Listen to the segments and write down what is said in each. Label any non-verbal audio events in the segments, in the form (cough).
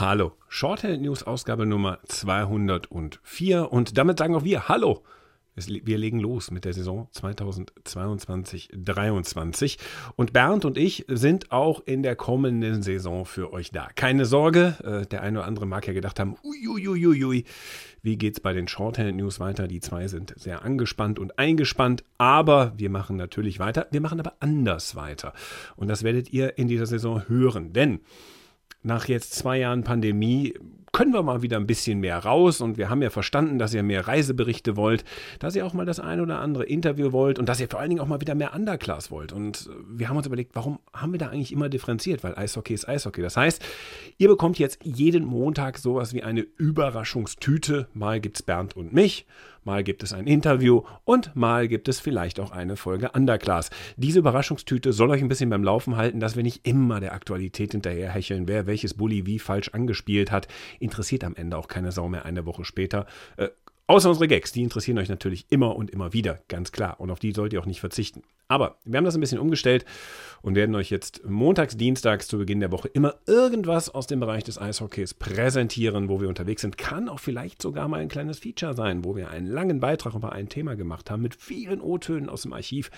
Hallo, Shorthand News Ausgabe Nummer 204 und damit sagen auch wir Hallo. Wir legen los mit der Saison 2022-23 und Bernd und ich sind auch in der kommenden Saison für euch da. Keine Sorge, äh, der eine oder andere mag ja gedacht haben, uiuiuiui, wie geht's bei den Shorthand News weiter? Die zwei sind sehr angespannt und eingespannt, aber wir machen natürlich weiter. Wir machen aber anders weiter und das werdet ihr in dieser Saison hören, denn nach jetzt zwei Jahren Pandemie können wir mal wieder ein bisschen mehr raus und wir haben ja verstanden, dass ihr mehr Reiseberichte wollt, dass ihr auch mal das ein oder andere Interview wollt und dass ihr vor allen Dingen auch mal wieder mehr Underclass wollt. Und wir haben uns überlegt, warum haben wir da eigentlich immer differenziert? Weil Eishockey ist Eishockey. Das heißt, ihr bekommt jetzt jeden Montag sowas wie eine Überraschungstüte. Mal gibt es Bernd und mich mal gibt es ein Interview und mal gibt es vielleicht auch eine Folge Underclass. Diese Überraschungstüte soll euch ein bisschen beim Laufen halten, dass wir nicht immer der Aktualität hinterherhecheln, wer welches Bully wie falsch angespielt hat. Interessiert am Ende auch keine Sau mehr eine Woche später. Äh, Außer unsere Gags, die interessieren euch natürlich immer und immer wieder, ganz klar. Und auf die sollt ihr auch nicht verzichten. Aber wir haben das ein bisschen umgestellt und werden euch jetzt montags, dienstags zu Beginn der Woche immer irgendwas aus dem Bereich des Eishockeys präsentieren, wo wir unterwegs sind. Kann auch vielleicht sogar mal ein kleines Feature sein, wo wir einen langen Beitrag über ein Thema gemacht haben mit vielen O-Tönen aus dem Archiv.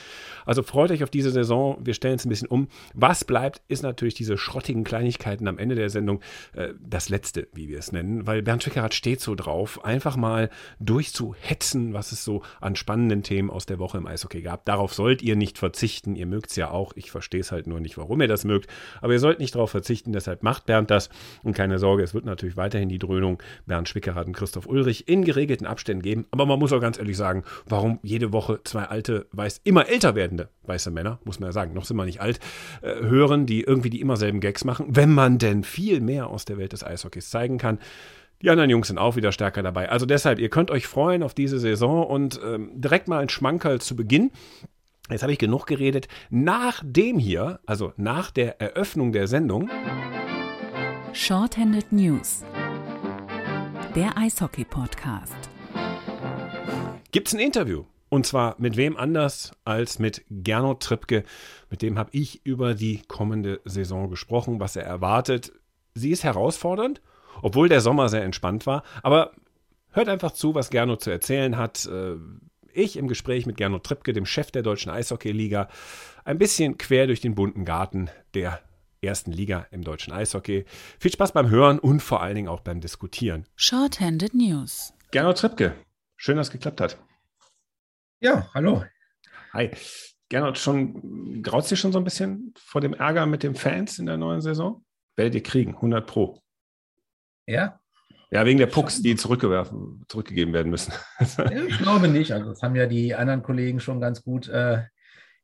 Also freut euch auf diese Saison. Wir stellen es ein bisschen um. Was bleibt, ist natürlich diese schrottigen Kleinigkeiten am Ende der Sendung. Äh, das letzte, wie wir es nennen, weil Bernd Schwickerath steht so drauf, einfach mal durchzuhetzen, was es so an spannenden Themen aus der Woche im Eishockey gab. Darauf sollt ihr nicht verzichten. Ihr mögt es ja auch. Ich verstehe es halt nur nicht, warum ihr das mögt. Aber ihr sollt nicht darauf verzichten. Deshalb macht Bernd das. Und keine Sorge, es wird natürlich weiterhin die Dröhnung Bernd Schwickerath und Christoph Ulrich in geregelten Abständen geben. Aber man muss auch ganz ehrlich sagen, warum jede Woche zwei alte, weiß, immer älter werdende weiße Männer, muss man ja sagen, noch sind wir nicht alt, äh, hören, die irgendwie die immer selben Gags machen, wenn man denn viel mehr aus der Welt des Eishockeys zeigen kann. Die anderen Jungs sind auch wieder stärker dabei. Also deshalb, ihr könnt euch freuen auf diese Saison und ähm, direkt mal ein Schmankerl zu Beginn. Jetzt habe ich genug geredet. Nach dem hier, also nach der Eröffnung der Sendung. Shorthanded News. Der Eishockey-Podcast. Gibt es ein Interview? Und zwar mit wem anders als mit Gernot Trippke. Mit dem habe ich über die kommende Saison gesprochen, was er erwartet. Sie ist herausfordernd, obwohl der Sommer sehr entspannt war. Aber hört einfach zu, was Gernot zu erzählen hat. Ich im Gespräch mit Gernot Trippke, dem Chef der Deutschen Eishockey-Liga, ein bisschen quer durch den bunten Garten der ersten Liga im deutschen Eishockey. Viel Spaß beim Hören und vor allen Dingen auch beim Diskutieren. Shorthanded News. Gernot Trippke, schön, dass es geklappt hat. Ja, hallo. Hi. Gernot, schon graut dir schon so ein bisschen vor dem Ärger mit den Fans in der neuen Saison? Werdet ihr kriegen, 100 Pro. Ja, ja, wegen der Pucks, die zurückgewerfen, zurückgegeben werden müssen. (laughs) ich glaube nicht. Also das haben ja die anderen Kollegen schon ganz gut äh,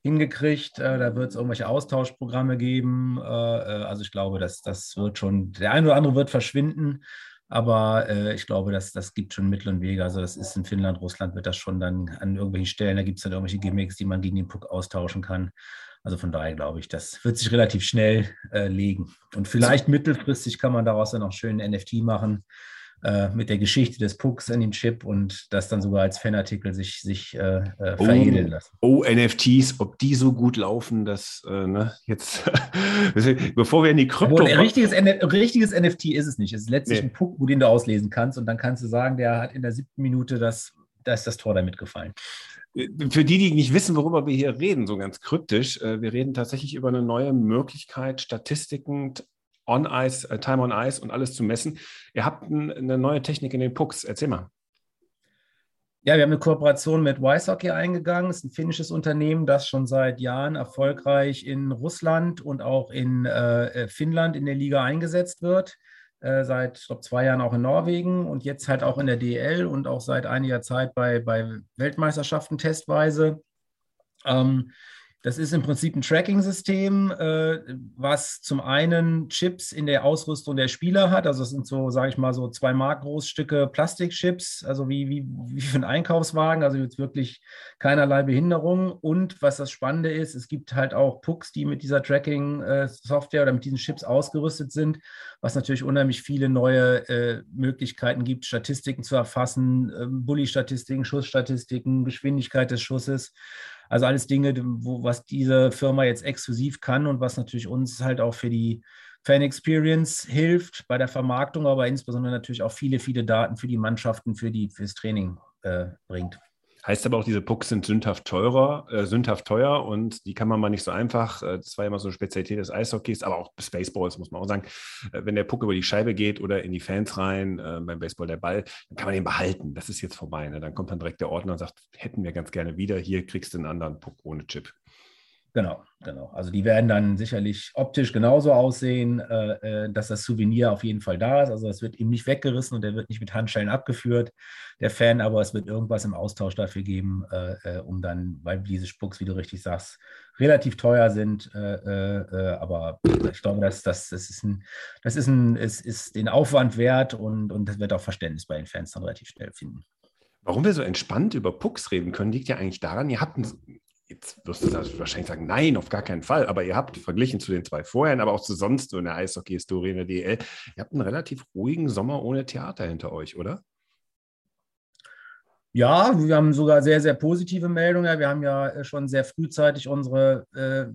hingekriegt. Äh, da wird es irgendwelche Austauschprogramme geben. Äh, äh, also ich glaube, dass das wird schon, der eine oder andere wird verschwinden. Aber äh, ich glaube, dass, das gibt schon Mittel und Wege. Also das ist in Finnland, Russland wird das schon dann an irgendwelchen Stellen, da gibt es dann irgendwelche Gimmicks, die man gegen den Puck austauschen kann. Also von daher glaube ich, das wird sich relativ schnell äh, legen. Und vielleicht mittelfristig kann man daraus dann auch schön NFT machen äh, mit der Geschichte des Pucks an dem Chip und das dann sogar als Fanartikel sich, sich äh, äh oh, veredeln lassen. Oh, NFTs, ob die so gut laufen, dass äh, ne, jetzt, (laughs) bevor wir in die Krypto. ein richtiges, richtiges NFT ist es nicht. Es ist letztlich nee. ein Puck, den du auslesen kannst und dann kannst du sagen, der hat in der siebten Minute das, da ist das Tor damit gefallen. Für die, die nicht wissen, worüber wir hier reden, so ganz kryptisch, äh, wir reden tatsächlich über eine neue Möglichkeit, Statistiken on Ice, äh, Time on Ice und alles zu messen. Ihr habt eine neue Technik in den Pucks. Erzähl mal. Ja, wir haben eine Kooperation mit Hockey eingegangen. Das ist ein finnisches Unternehmen, das schon seit Jahren erfolgreich in Russland und auch in äh, Finnland in der Liga eingesetzt wird. Äh, seit ich glaube, zwei Jahren auch in Norwegen und jetzt halt auch in der DL und auch seit einiger Zeit bei, bei Weltmeisterschaften testweise. Ähm, das ist im Prinzip ein Tracking-System, äh, was zum einen Chips in der Ausrüstung der Spieler hat. Also es sind so, sage ich mal, so zwei Mark Großstücke Plastikchips, also wie, wie, wie für ein Einkaufswagen, also jetzt wirklich keinerlei Behinderung. Und was das Spannende ist, es gibt halt auch Pucks, die mit dieser Tracking-Software oder mit diesen Chips ausgerüstet sind, was natürlich unheimlich viele neue äh, Möglichkeiten gibt, Statistiken zu erfassen, äh, Bully-Statistiken, Schussstatistiken, Geschwindigkeit des Schusses. Also alles Dinge, wo, was diese Firma jetzt exklusiv kann und was natürlich uns halt auch für die Fan Experience hilft bei der Vermarktung, aber insbesondere natürlich auch viele, viele Daten für die Mannschaften, für die, fürs Training äh, bringt. Heißt aber auch, diese Pucks sind sündhaft teurer, äh, sündhaft teuer und die kann man mal nicht so einfach. Äh, das war immer so eine Spezialität des Eishockeys, aber auch des Baseballs, muss man auch sagen. Äh, wenn der Puck über die Scheibe geht oder in die Fans rein, äh, beim Baseball der Ball, dann kann man den behalten. Das ist jetzt vorbei. Ne? Dann kommt dann direkt der Ordner und sagt, hätten wir ganz gerne wieder. Hier kriegst du einen anderen Puck ohne Chip. Genau, genau. Also die werden dann sicherlich optisch genauso aussehen, äh, äh, dass das Souvenir auf jeden Fall da ist. Also es wird ihm nicht weggerissen und der wird nicht mit Handschellen abgeführt, der Fan, aber es wird irgendwas im Austausch dafür geben, äh, äh um dann, weil diese Spucks, wie du richtig sagst, relativ teuer sind. Äh, äh, aber ich glaube, dass, dass, das ist ein, das ist ein, es ist den Aufwand wert und, und das wird auch Verständnis bei den Fans dann relativ schnell finden. Warum wir so entspannt über Pucks reden können, liegt ja eigentlich daran, ihr habt ein jetzt wirst du wahrscheinlich sagen, nein, auf gar keinen Fall. Aber ihr habt verglichen zu den zwei vorherigen, aber auch zu sonst so in der Eishockey-Historie in der DL, ihr habt einen relativ ruhigen Sommer ohne Theater hinter euch, oder? Ja, wir haben sogar sehr, sehr positive Meldungen. Wir haben ja äh, schon sehr frühzeitig unsere äh,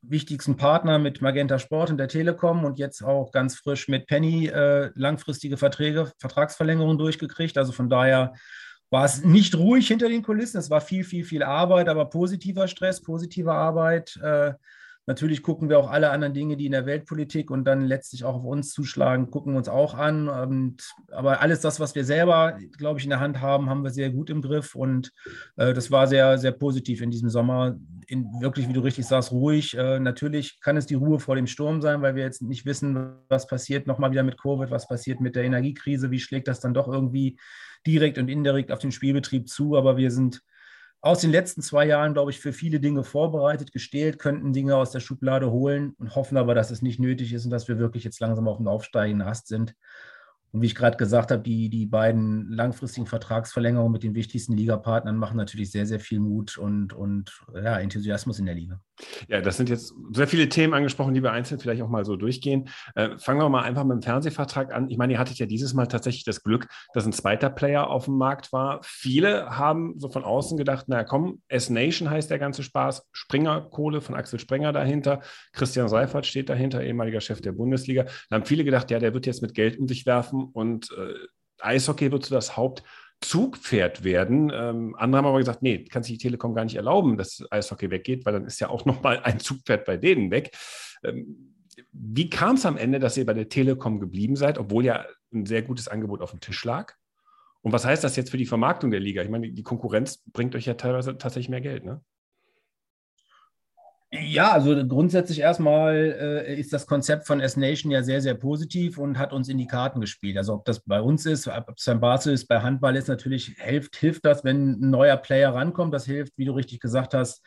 wichtigsten Partner mit Magenta Sport und der Telekom und jetzt auch ganz frisch mit Penny äh, langfristige Verträge, Vertragsverlängerungen durchgekriegt. Also von daher war es nicht ruhig hinter den Kulissen. Es war viel, viel, viel Arbeit, aber positiver Stress, positive Arbeit. Äh, natürlich gucken wir auch alle anderen Dinge, die in der Weltpolitik und dann letztlich auch auf uns zuschlagen, gucken uns auch an. Und, aber alles das, was wir selber, glaube ich, in der Hand haben, haben wir sehr gut im Griff. Und äh, das war sehr, sehr positiv in diesem Sommer. In, wirklich, wie du richtig sagst, ruhig. Äh, natürlich kann es die Ruhe vor dem Sturm sein, weil wir jetzt nicht wissen, was passiert nochmal wieder mit Covid, was passiert mit der Energiekrise, wie schlägt das dann doch irgendwie direkt und indirekt auf den Spielbetrieb zu, aber wir sind aus den letzten zwei Jahren, glaube ich, für viele Dinge vorbereitet, gestählt, könnten Dinge aus der Schublade holen und hoffen aber, dass es nicht nötig ist und dass wir wirklich jetzt langsam auf dem aufsteigenden Ast sind. Und wie ich gerade gesagt habe, die, die beiden langfristigen Vertragsverlängerungen mit den wichtigsten Ligapartnern machen natürlich sehr, sehr viel Mut und, und ja, Enthusiasmus in der Liga. Ja, das sind jetzt sehr viele Themen angesprochen, die wir einzeln vielleicht auch mal so durchgehen. Äh, fangen wir mal einfach mit dem Fernsehvertrag an. Ich meine, ihr hattet ja dieses Mal tatsächlich das Glück, dass ein zweiter Player auf dem Markt war. Viele haben so von außen gedacht, naja, komm, S-Nation heißt der ganze Spaß. Springer Kohle von Axel Springer dahinter. Christian Seifert steht dahinter, ehemaliger Chef der Bundesliga. Da haben viele gedacht, ja, der wird jetzt mit Geld um sich werfen und äh, Eishockey wird so das Hauptzugpferd werden. Ähm, andere haben aber gesagt, nee, kann sich die Telekom gar nicht erlauben, dass Eishockey weggeht, weil dann ist ja auch nochmal ein Zugpferd bei denen weg. Ähm, wie kam es am Ende, dass ihr bei der Telekom geblieben seid, obwohl ja ein sehr gutes Angebot auf dem Tisch lag? Und was heißt das jetzt für die Vermarktung der Liga? Ich meine, die Konkurrenz bringt euch ja teilweise tatsächlich mehr Geld, ne? Ja, also grundsätzlich erstmal äh, ist das Konzept von S-Nation ja sehr, sehr positiv und hat uns in die Karten gespielt. Also ob das bei uns ist, ob es beim Basel ist, bei Handball ist natürlich, hilft, hilft das, wenn ein neuer Player rankommt. Das hilft, wie du richtig gesagt hast,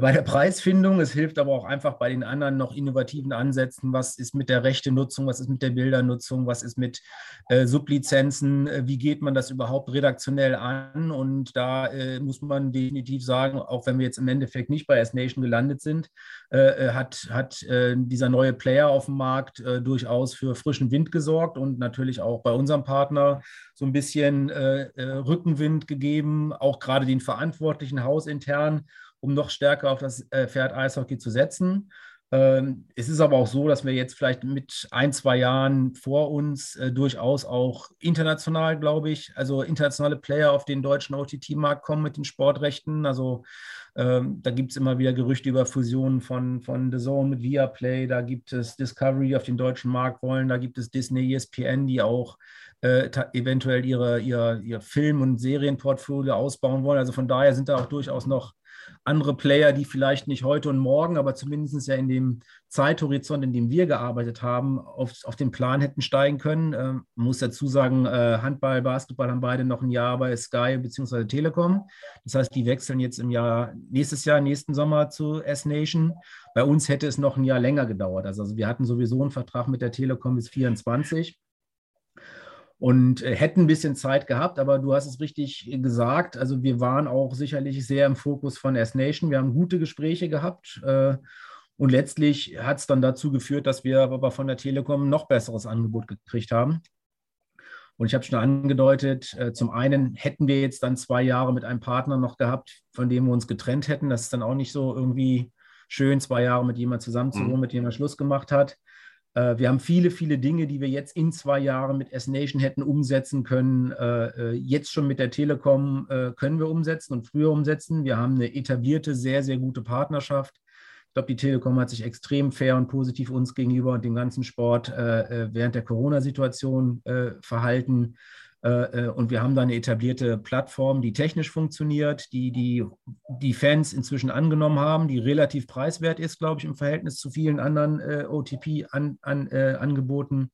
bei der Preisfindung. Es hilft aber auch einfach bei den anderen noch innovativen Ansätzen. Was ist mit der rechte Nutzung? Was ist mit der Bildernutzung? Was ist mit äh, Sublizenzen? Äh, wie geht man das überhaupt redaktionell an? Und da äh, muss man definitiv sagen, auch wenn wir jetzt im Endeffekt nicht bei S-Nation gelandet sind, äh, äh, hat, hat dieser neue Player auf dem Markt durchaus für frischen Wind gesorgt und natürlich auch bei unserem Partner so ein bisschen Rückenwind gegeben, auch gerade den Verantwortlichen hausintern um noch stärker auf das äh, Pferd Eishockey zu setzen. Ähm, es ist aber auch so, dass wir jetzt vielleicht mit ein, zwei Jahren vor uns äh, durchaus auch international, glaube ich, also internationale Player auf den deutschen OTT-Markt kommen mit den Sportrechten. Also ähm, da gibt es immer wieder Gerüchte über Fusionen von, von The Zone mit Viaplay, da gibt es Discovery auf den deutschen Markt wollen, da gibt es Disney, ESPN, die auch äh, eventuell ihre, ihr, ihr Film- und Serienportfolio ausbauen wollen. Also von daher sind da auch durchaus noch andere Player, die vielleicht nicht heute und morgen, aber zumindest ja in dem Zeithorizont, in dem wir gearbeitet haben, auf, auf den Plan hätten steigen können. Ähm, muss dazu sagen, äh, Handball, Basketball haben beide noch ein Jahr bei Sky bzw. Telekom. Das heißt, die wechseln jetzt im Jahr, nächstes Jahr, nächsten Sommer zu S-Nation. Bei uns hätte es noch ein Jahr länger gedauert. Also, also wir hatten sowieso einen Vertrag mit der Telekom bis 24 und äh, hätten ein bisschen Zeit gehabt, aber du hast es richtig gesagt. Also wir waren auch sicherlich sehr im Fokus von S-Nation. Wir haben gute Gespräche gehabt. Äh, und letztlich hat es dann dazu geführt, dass wir aber von der Telekom ein noch besseres Angebot gekriegt haben. Und ich habe schon angedeutet, äh, zum einen hätten wir jetzt dann zwei Jahre mit einem Partner noch gehabt, von dem wir uns getrennt hätten. Das ist dann auch nicht so irgendwie schön, zwei Jahre mit jemandem zusammenzuwohnen, mhm. mit dem man Schluss gemacht hat. Äh, wir haben viele, viele Dinge, die wir jetzt in zwei Jahren mit S-Nation hätten umsetzen können. Äh, äh, jetzt schon mit der Telekom können wir umsetzen und früher umsetzen. Wir haben eine etablierte, sehr, sehr gute Partnerschaft. Ich glaube, die Telekom hat sich extrem fair und positiv uns gegenüber und dem ganzen Sport während der Corona-Situation verhalten. Äh, äh, und wir haben da eine etablierte Plattform, die technisch funktioniert, die, die die Fans inzwischen angenommen haben, die relativ preiswert ist, glaube ich, im Verhältnis zu vielen anderen äh, OTP-Angeboten. An, äh,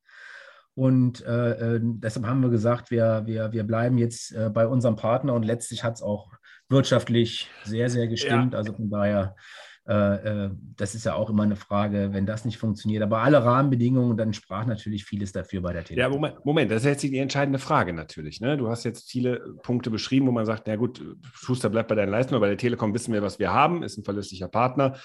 und äh, äh, deshalb haben wir gesagt, wir, wir, wir bleiben jetzt bei unserem Partner und letztlich hat es auch wirtschaftlich sehr, sehr gestimmt. Ja. Also von daher das ist ja auch immer eine Frage, wenn das nicht funktioniert. Aber alle Rahmenbedingungen, dann sprach natürlich vieles dafür bei der Telekom. Ja, Moment, Moment, das ist jetzt die entscheidende Frage natürlich. Ne? Du hast jetzt viele Punkte beschrieben, wo man sagt, na gut, Schuster bleibt bei deinen Leistungen, bei der Telekom wissen wir, was wir haben, ist ein verlässlicher Partner.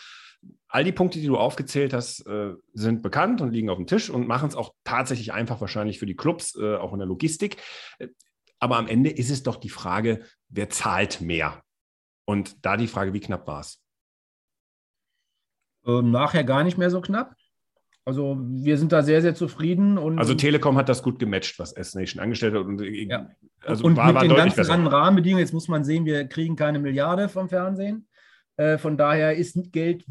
All die Punkte, die du aufgezählt hast, äh, sind bekannt und liegen auf dem Tisch und machen es auch tatsächlich einfach wahrscheinlich für die Clubs, auch in der Logistik. Aber am Ende ist es doch die Frage, wer zahlt mehr? Und da die Frage, wie knapp war es? Ähm, nachher gar nicht mehr so knapp. Also wir sind da sehr, sehr zufrieden. Und, also Telekom hat das gut gematcht, was S-Nation angestellt hat. Und, äh, ja. also und war, mit war den ganzen besser. anderen Rahmenbedingungen, jetzt muss man sehen, wir kriegen keine Milliarde vom Fernsehen. Äh, von daher ist Geld,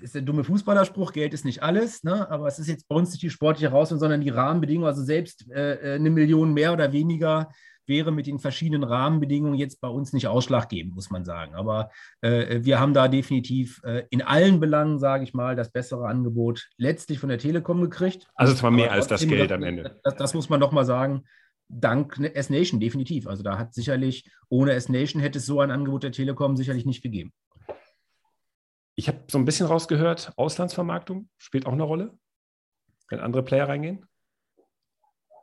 ist der dumme Fußballerspruch, Geld ist nicht alles, ne? aber es ist jetzt bei uns nicht die sportliche Herausforderung, sondern die Rahmenbedingungen. Also selbst äh, äh eine Million mehr oder weniger wäre mit den verschiedenen Rahmenbedingungen jetzt bei uns nicht ausschlaggebend, muss man sagen. Aber äh, wir haben da definitiv äh, in allen Belangen, sage ich mal, das bessere Angebot letztlich von der Telekom gekriegt. Also zwar mehr als das Geld am Ende. Das, das muss man doch mal sagen. Dank S-Nation, definitiv. Also da hat sicherlich, ohne S-Nation hätte es so ein Angebot der Telekom sicherlich nicht gegeben. Ich habe so ein bisschen rausgehört, Auslandsvermarktung spielt auch eine Rolle, wenn andere Player reingehen.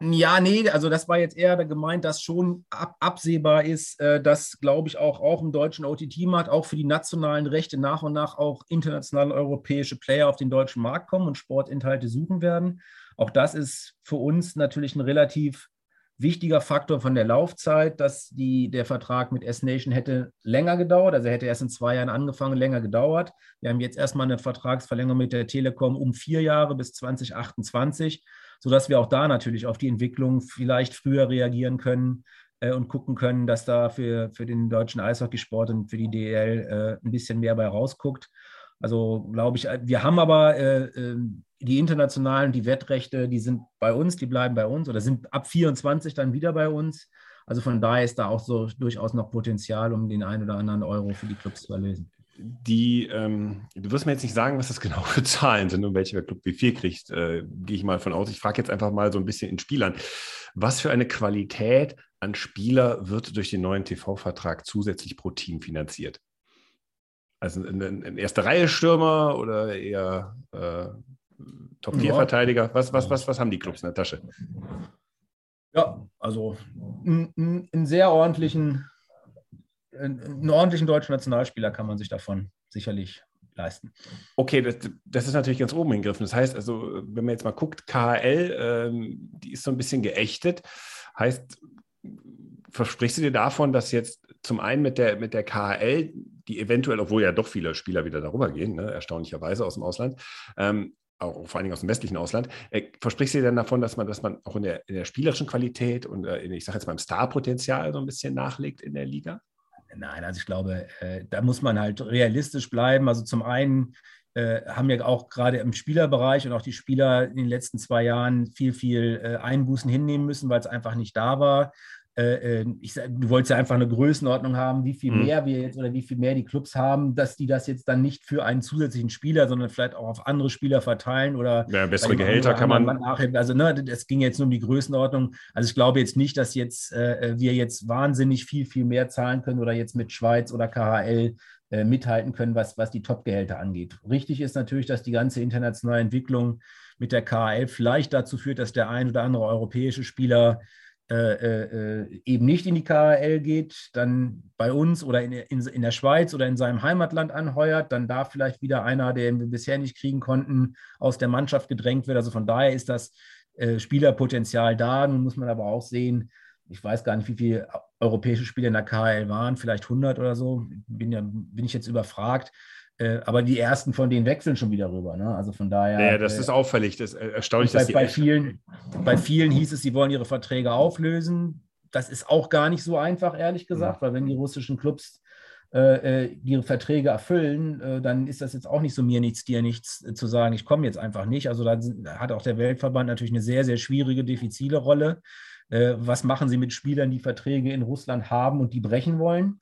Ja, nee, also das war jetzt eher gemeint, dass schon ab, absehbar ist, äh, dass, glaube ich, auch, auch im deutschen OTT-Markt, auch für die nationalen Rechte nach und nach auch internationale europäische Player auf den deutschen Markt kommen und Sportinhalte suchen werden. Auch das ist für uns natürlich ein relativ wichtiger Faktor von der Laufzeit, dass die, der Vertrag mit S-Nation hätte länger gedauert, also hätte erst in zwei Jahren angefangen, länger gedauert. Wir haben jetzt erstmal eine Vertragsverlängerung mit der Telekom um vier Jahre bis 2028 sodass wir auch da natürlich auf die Entwicklung vielleicht früher reagieren können äh, und gucken können, dass da für, für den deutschen Eishockeysport und für die DL äh, ein bisschen mehr bei rausguckt. Also glaube ich, wir haben aber äh, ähm, die internationalen, die Wettrechte, die sind bei uns, die bleiben bei uns oder sind ab 24 dann wieder bei uns. Also von daher ist da auch so durchaus noch Potenzial, um den einen oder anderen Euro für die Clubs zu erlösen die, ähm, du wirst mir jetzt nicht sagen, was das (laughs) genau für Zahlen sind und welcher Club wie viel kriegt, äh, gehe ich mal von aus. Ich frage jetzt einfach mal so ein bisschen in Spielern. Was für eine Qualität an Spieler wird durch den neuen TV-Vertrag zusätzlich pro Team finanziert? Also ein, ein erste Reihe Stürmer oder eher äh, Top-4-Verteidiger? Was, was, was, was haben die Clubs in der Tasche? Ja, also einen sehr ordentlichen einen ordentlichen deutschen Nationalspieler kann man sich davon sicherlich leisten. Okay, das, das, ist natürlich ganz oben gegriffen. Das heißt, also, wenn man jetzt mal guckt, KHL, ähm, die ist so ein bisschen geächtet. Heißt, versprichst du dir davon, dass jetzt zum einen mit der, mit der KHL, die eventuell, obwohl ja doch viele Spieler wieder darüber gehen, ne, erstaunlicherweise aus dem Ausland, ähm, auch vor allen Dingen aus dem westlichen Ausland, äh, versprichst du dir dann davon, dass man, dass man auch in der, in der spielerischen Qualität und äh, in, ich sage jetzt mal im Starpotenzial so ein bisschen nachlegt in der Liga? Nein, also ich glaube, äh, da muss man halt realistisch bleiben. Also zum einen äh, haben ja auch gerade im Spielerbereich und auch die Spieler in den letzten zwei Jahren viel, viel äh, Einbußen hinnehmen müssen, weil es einfach nicht da war. Äh, äh, ich, du wolltest ja einfach eine Größenordnung haben, wie viel mhm. mehr wir jetzt oder wie viel mehr die Clubs haben, dass die das jetzt dann nicht für einen zusätzlichen Spieler, sondern vielleicht auch auf andere Spieler verteilen oder ja, bessere Gehälter kann man. Nachher, also ne, es ging jetzt nur um die Größenordnung. Also ich glaube jetzt nicht, dass jetzt äh, wir jetzt wahnsinnig viel, viel mehr zahlen können oder jetzt mit Schweiz oder KHL äh, mithalten können, was, was die Top-Gehälter angeht. Richtig ist natürlich, dass die ganze internationale Entwicklung mit der KHL vielleicht dazu führt, dass der ein oder andere europäische Spieler äh, äh, eben nicht in die KHL geht, dann bei uns oder in, in, in, der Schweiz oder in seinem Heimatland anheuert, dann da vielleicht wieder einer, den wir bisher nicht kriegen konnten, aus der Mannschaft gedrängt wird. Also von daher ist das äh, Spielerpotenzial da. Nun muss man aber auch sehen, ich weiß gar nicht, wie viele europäische Spieler in der KHL waren, vielleicht 100 oder so, bin, ja, bin ich jetzt überfragt. Äh, aber die ersten von denen wechseln schon wieder rüber. Ne? Also von daher. Ja, das ist auffällig. Das ist erstaunlich, bei, dass die bei vielen, bei vielen hieß es, sie wollen ihre Verträge auflösen. Das ist auch gar nicht so einfach, ehrlich gesagt, ja. weil wenn die russischen Clubs äh, äh, ihre Verträge erfüllen, äh, dann ist das jetzt auch nicht so mir nichts, dir nichts äh, zu sagen, ich komme jetzt einfach nicht. Also da hat auch der Weltverband natürlich eine sehr, sehr schwierige, diffizile Rolle. Äh, was machen sie mit Spielern, die Verträge in Russland haben und die brechen wollen?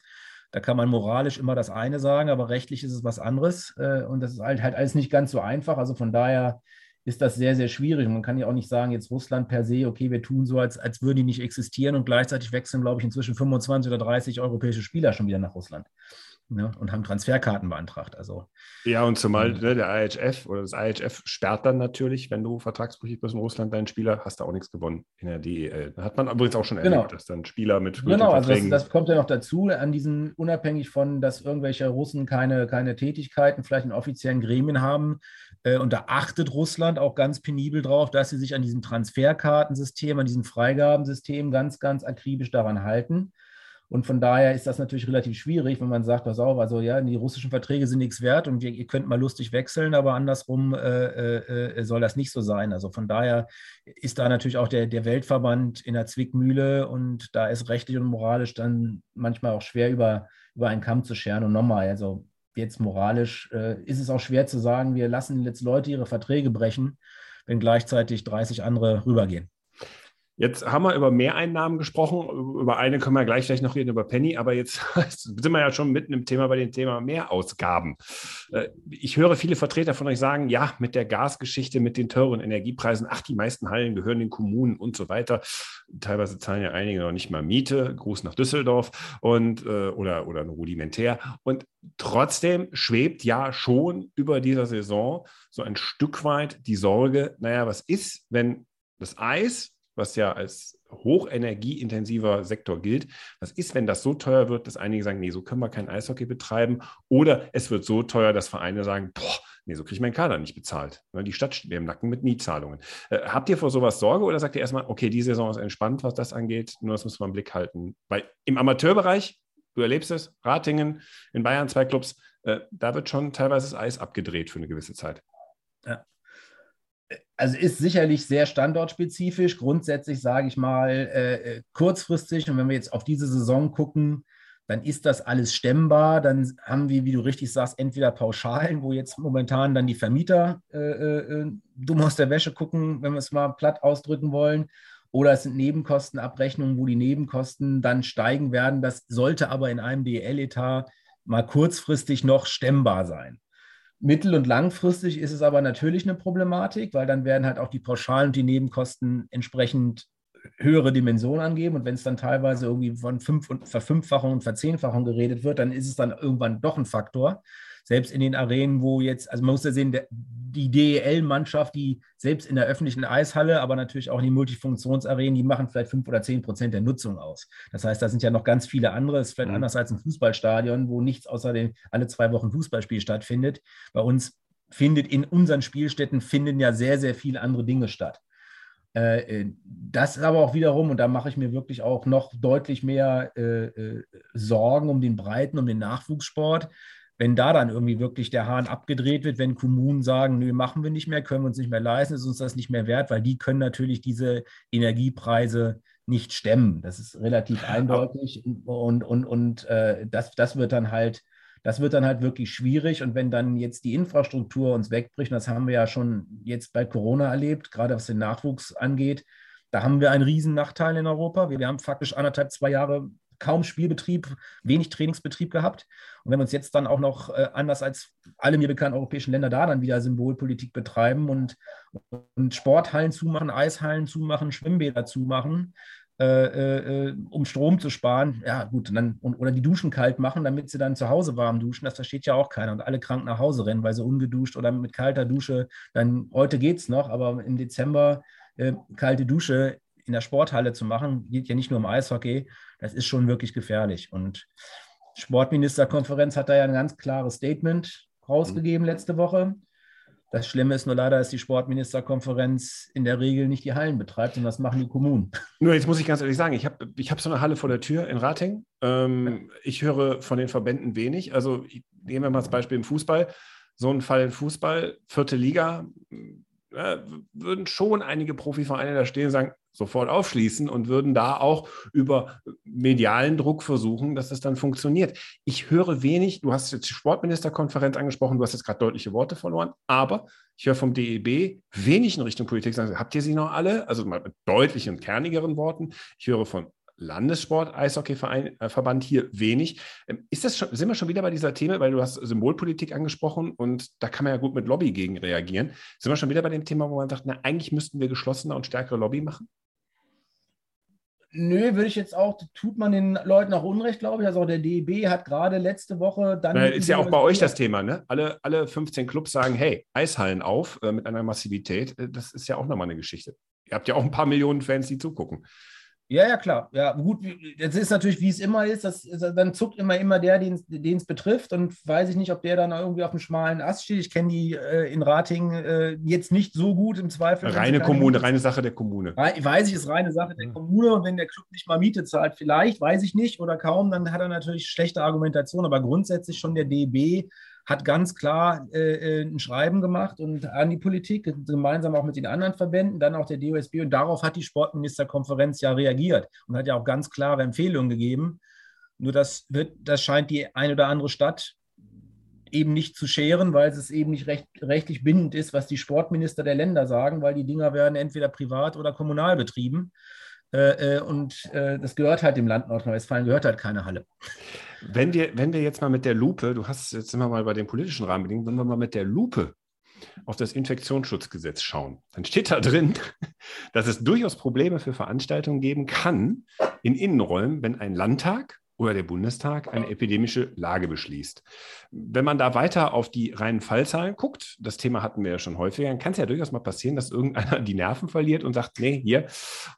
Da kann man moralisch immer das eine sagen, aber rechtlich ist es was anderes. Äh, und das ist halt, halt alles nicht ganz so einfach. Also von daher ist das sehr, sehr schwierig. Und man kann ja auch nicht sagen, jetzt Russland per se, okay, wir tun so, als, als würden die nicht existieren und gleichzeitig wechseln, glaube ich, inzwischen 25 oder 30 europäische Spieler schon wieder nach Russland ne, und haben Transferkarten beantragt. Also, ja, und zumal ne, der IHF oder das IHF sperrt dann natürlich, wenn du vertragsbrüchig bist in Russland, deinen Spieler, hast du auch nichts gewonnen in der DEL. Hat man übrigens auch schon genau. erlebt, dass dann Spieler mit Genau, also das, das, kommt ja noch dazu, an diesen, unabhängig von, dass irgendwelche Russen keine, keine Tätigkeiten vielleicht in offiziellen Gremien haben. Äh, und da achtet Russland auch ganz penibel drauf, dass sie sich an diesem Transferkartensystem, an diesem Freigabensystem ganz, ganz akribisch daran halten. Und von daher ist das natürlich relativ schwierig, wenn man sagt, pass auf, also ja, die russischen Verträge sind nichts wert und wir, ihr könnt mal lustig wechseln, aber andersrum äh, äh, äh, soll das nicht so sein. Also von daher ist da natürlich auch der, der Weltverband in der Zwickmühle und da ist rechtlich und moralisch dann manchmal auch schwer über, über einen Kamm zu scheren. Und nochmal, also jetzt moralisch äh, ist es auch schwer zu sagen, wir lassen jetzt Leute ihre Verträge brechen, wenn gleichzeitig 30 andere rübergehen. Jetzt haben wir über Mehreinnahmen gesprochen. Über eine können wir gleich, gleich noch reden, über Penny. Aber jetzt (laughs) sind wir ja schon mitten im Thema bei dem Thema Mehrausgaben. Äh, ich höre viele Vertreter von euch sagen, ja, mit der Gasgeschichte, mit den teuren Energiepreisen, ach, die meisten Hallen gehören den Kommunen und so weiter. Teilweise zahlen ja einige noch nicht mal Miete. Gruß nach Düsseldorf und, äh, oder, oder rudimentär. Und trotzdem schwebt ja schon über dieser Saison so ein Stück weit die Sorge, naja, was ist, wenn das Eis was ja als hochenergieintensiver Sektor gilt. Was ist, wenn das so teuer wird, dass einige sagen, nee, so können wir kein Eishockey betreiben? Oder es wird so teuer, dass Vereine sagen, boah, nee, so kriege ich meinen Kader nicht bezahlt. Ne, die Stadt steht mir im Nacken mit Mietzahlungen. Äh, habt ihr vor sowas Sorge oder sagt ihr erstmal, okay, die Saison ist entspannt, was das angeht, nur das müssen wir im Blick halten? Weil im Amateurbereich, du erlebst es, Ratingen, in Bayern zwei Clubs, äh, da wird schon teilweise das Eis abgedreht für eine gewisse Zeit. Ja, also ist sicherlich sehr standortspezifisch. Grundsätzlich sage ich mal äh, äh, kurzfristig. Und wenn wir jetzt auf diese Saison gucken, dann ist das alles stemmbar. Dann haben wir, wie du richtig sagst, entweder Pauschalen, wo jetzt momentan dann die Vermieter äh, äh, äh dumm aus der Wäsche gucken, wenn wir es mal platt ausdrücken wollen. Oder es sind Nebenkostenabrechnungen, wo die Nebenkosten dann steigen werden. Das sollte aber in einem DL-Etat mal kurzfristig noch stemmbar sein. Mittel- und langfristig ist es aber natürlich eine Problematik, weil dann werden halt auch die Pauschalen und die Nebenkosten entsprechend höhere Dimensionen angeben. Und wenn es dann teilweise irgendwie von Fünf- und Verfünffachung und Verzehnfachung geredet wird, dann ist es dann irgendwann doch ein Faktor selbst in den Arenen, wo jetzt, also man muss ja sehen, der, die DEL-Mannschaft, die selbst in der öffentlichen Eishalle, aber natürlich auch in den Multifunktionsarenen, die machen vielleicht fünf oder zehn Prozent der Nutzung aus. Das heißt, da sind ja noch ganz viele andere. Es ist vielleicht mhm. anders als ein Fußballstadion, wo nichts außer dem alle zwei Wochen Fußballspiel stattfindet. Bei uns findet in unseren Spielstätten finden ja sehr, sehr viele andere Dinge statt. Äh, äh, das ist aber auch wiederum, und da mache ich mir wirklich auch noch deutlich mehr äh, Sorgen um den Breiten, um den Nachwuchssport, wenn da dann irgendwie wirklich der Hahn abgedreht wird, wenn Kommunen sagen, nö, machen wir nicht mehr, können wir uns nicht mehr leisten, ist uns das nicht mehr wert, weil die können natürlich diese Energiepreise nicht stemmen. Das ist relativ eindeutig und, und, und äh, das, das wird dann halt, das wird dann halt wirklich schwierig. Und wenn dann jetzt die Infrastruktur uns wegbricht, das haben wir ja schon jetzt bei Corona erlebt, gerade was den Nachwuchs angeht, da haben wir einen riesen Nachteil in Europa. Wir, wir haben faktisch anderthalb, zwei Jahre kaum Spielbetrieb, wenig Trainingsbetrieb gehabt. Und wenn wir uns jetzt dann auch noch äh, anders als alle mir bekannten europäischen Länder da dann wieder Symbolpolitik betreiben und, und Sporthallen zumachen, Eishallen zumachen, Schwimmbäder zumachen, äh, äh, um Strom zu sparen, ja gut, dann, und, oder die Duschen kalt machen, damit sie dann zu Hause warm duschen, das versteht ja auch keiner und alle krank nach Hause rennen, weil sie ungeduscht oder mit kalter Dusche, dann heute geht es noch, aber im Dezember äh, kalte Dusche in der Sporthalle zu machen, geht ja nicht nur um Eishockey, das ist schon wirklich gefährlich. Und Sportministerkonferenz hat da ja ein ganz klares Statement rausgegeben letzte Woche. Das Schlimme ist nur leider, dass die Sportministerkonferenz in der Regel nicht die Hallen betreibt, sondern das machen die Kommunen. (laughs) Nur jetzt muss ich ganz ehrlich sagen, ich habe ich hab so eine Halle vor der Tür in Rating. Ähm, ja. Ich höre von den Verbänden wenig. Also nehmen wir mal das Beispiel im Fußball, so ein Fall im Fußball, vierte Liga, äh, würden schon einige Profivereine da stehen und sagen, sofort aufschließen und würden da auch über medialen Druck versuchen, dass das dann funktioniert. Ich höre wenig, du hast jetzt die Sportministerkonferenz angesprochen, du hast jetzt gerade deutliche Worte verloren, aber ich höre vom DEB wenig in Richtung Politik sagen, habt ihr sie noch alle? Also mal mit deutlichen, kernigeren Worten. Ich höre von Landessport, Eishockeyverband hier wenig. Ähm, ist das schon, sind wir schon wieder bei dieser Thema, weil du hast Symbolpolitik angesprochen und da kann man ja gut mit Lobby gegen reagieren. Sind wir schon wieder bei dem Thema, wo man sagt, na, eigentlich müssten wir geschlossener und stärkere Lobby machen? Nö, würde ich jetzt auch, tut man den Leuten auch Unrecht, glaube ich. Also auch der DEB hat gerade letzte Woche dann. Na, ist ja auch bei euch das Thema, ne? Alle, alle 15 Clubs sagen, hey, Eishallen auf äh, mit einer Massivität. Äh, das ist ja auch nochmal eine Geschichte. Ihr habt ja auch ein paar Millionen Fans, die zugucken. Ja, ja, klar. Ja, gut, jetzt ist natürlich, wie es immer ist, das, dann zuckt immer immer der, den es betrifft und weiß ich nicht, ob der dann irgendwie auf dem schmalen Ast steht. Ich kenne die äh, in Rating äh, jetzt nicht so gut im Zweifel. Reine Kommune, reine Sache der Kommune. Weiß ich, ist reine Sache der Kommune und wenn der Club nicht mal Miete zahlt, vielleicht, weiß ich nicht oder kaum, dann hat er natürlich schlechte Argumentation, aber grundsätzlich schon der DB hat ganz klar äh, äh, ein Schreiben gemacht und an die Politik, gemeinsam auch mit den anderen Verbänden, dann auch der DOSB. Und darauf hat die Sportministerkonferenz ja reagiert und hat ja auch ganz klare Empfehlungen gegeben. Nur das wird, das scheint die eine oder andere Stadt eben nicht zu scheren, weil es eben nicht recht, rechtlich bindend ist, was die Sportminister der Länder sagen, weil die Dinger werden entweder privat oder kommunal betrieben. Äh, äh, und äh, das gehört halt dem Land Nordrhein-Westfalen, gehört halt keine Halle. Wenn wir, wenn wir jetzt mal mit der Lupe, du hast jetzt wir mal bei den politischen Rahmenbedingungen, wenn wir mal mit der Lupe auf das Infektionsschutzgesetz schauen, dann steht da drin, (laughs) dass es durchaus Probleme für Veranstaltungen geben kann in Innenräumen, wenn ein Landtag oder der Bundestag eine epidemische Lage beschließt. Wenn man da weiter auf die reinen Fallzahlen guckt, das Thema hatten wir ja schon häufiger, dann kann es ja durchaus mal passieren, dass irgendeiner die Nerven verliert und sagt, nee, hier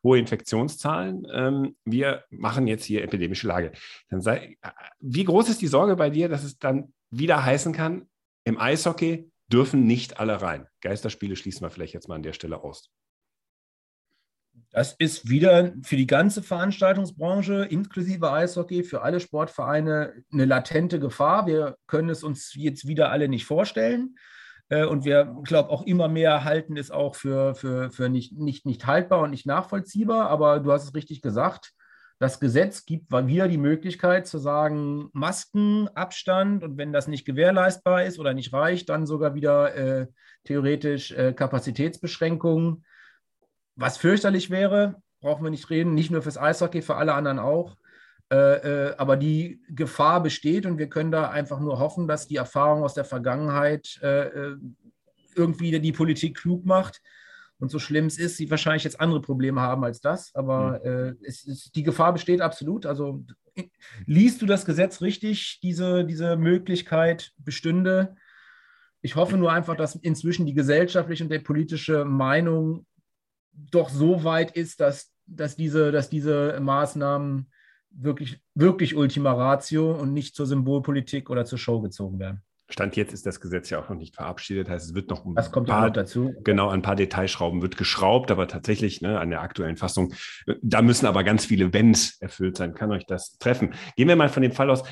hohe Infektionszahlen, ähm, wir machen jetzt hier epidemische Lage. Dann sei, wie groß ist die Sorge bei dir, dass es dann wieder heißen kann, im Eishockey dürfen nicht alle rein? Geisterspiele schließen wir vielleicht jetzt mal an der Stelle aus. Das ist wieder für die ganze Veranstaltungsbranche, inklusive Eishockey, für alle Sportvereine eine latente Gefahr. Wir können es uns jetzt wieder alle nicht vorstellen. Äh, und wir, glaube auch immer mehr halten es auch für, für, für nicht, nicht, nicht haltbar und nicht nachvollziehbar. Aber du hast es richtig gesagt. Das Gesetz gibt wieder die Möglichkeit zu sagen, Masken, Abstand und wenn das nicht gewährleistbar ist oder nicht reicht, dann sogar wieder äh, theoretisch äh, Kapazitätsbeschränkungen was fürchterlich wäre, brauchen wir nicht reden, nicht nur fürs Eishockey, für alle anderen auch. Äh, äh, aber die Gefahr besteht und wir können da einfach nur hoffen, dass die Erfahrung aus der Vergangenheit äh, äh irgendwie die Politik klug macht. Und so schlimm es ist, sie wahrscheinlich jetzt andere Probleme haben als das. Aber mhm. es ist, die Gefahr besteht absolut. Also liest du das Gesetz richtig, diese, diese Möglichkeit bestünde? Ich hoffe nur einfach, dass inzwischen die gesellschaftliche und der politische Meinung doch so weit ist, dass, dass, diese, dass diese Maßnahmen wirklich, wirklich Ultima Ratio und nicht zur Symbolpolitik oder zur Show gezogen werden. Stand jetzt ist das Gesetz ja auch noch nicht verabschiedet, heißt es wird noch ein das kommt paar, dazu. Genau, ein paar Detailschrauben wird geschraubt, aber tatsächlich ne, an der aktuellen Fassung, da müssen aber ganz viele Wenns erfüllt sein, kann euch das treffen. Gehen wir mal von dem Fall aus,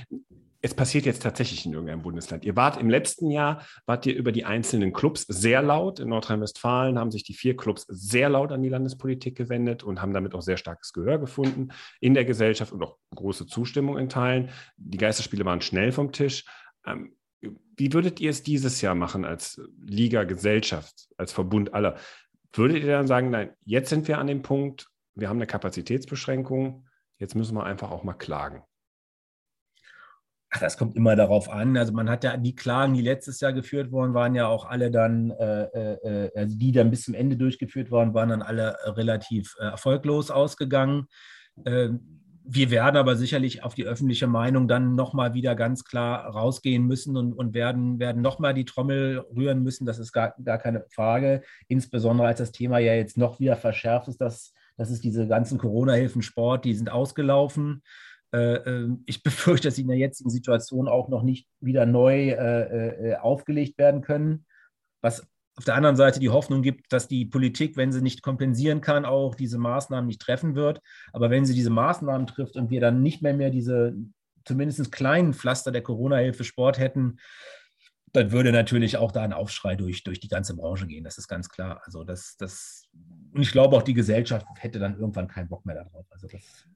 es passiert jetzt tatsächlich in irgendeinem Bundesland. Ihr wart im letzten Jahr, wart ihr über die einzelnen Clubs sehr laut. In Nordrhein-Westfalen haben sich die vier Clubs sehr laut an die Landespolitik gewendet und haben damit auch sehr starkes Gehör gefunden in der Gesellschaft und auch große Zustimmung in Teilen. Die Geisterspiele waren schnell vom Tisch. Ähm, wie würdet ihr es dieses Jahr machen als Liga, Gesellschaft, als Verbund aller? Würdet ihr dann sagen, nein, jetzt sind wir an dem Punkt, wir haben eine Kapazitätsbeschränkung, jetzt müssen wir einfach auch mal klagen? Ach, das kommt immer darauf an. Also man hat ja die Klagen, die letztes Jahr geführt worden, waren ja auch alle dann, äh, äh, äh also die dann bis zum Ende durchgeführt worden, waren dann alle relativ äh, erfolglos ausgegangen. Ähm, wir werden aber sicherlich auf die öffentliche Meinung dann nochmal wieder ganz klar rausgehen müssen und, und werden, werden nochmal die Trommel rühren müssen. Das ist gar, gar keine Frage. Insbesondere als das Thema ja jetzt noch wieder verschärft ist, dass, dass es diese ganzen Corona-Hilfen Sport, die sind ausgelaufen. Äh, ähm, ich (laughs) befürchte, dass sie in der jetzigen Situation auch noch nicht wieder neu äh, äh, aufgelegt werden können. Was auf der anderen Seite die Hoffnung gibt, dass die Politik, wenn sie nicht kompensieren kann, auch diese Maßnahmen nicht treffen wird. Aber wenn sie diese Maßnahmen trifft und wir dann nicht mehr, mehr diese, zumindest kleinen Pflaster der Corona-Hilfe Sport hätten, dann würde natürlich auch da ein Aufschrei durch, durch die ganze Branche gehen. Das ist ganz klar. Also das, das, und ich glaube auch die Gesellschaft hätte dann irgendwann keinen Bock mehr darauf. Also das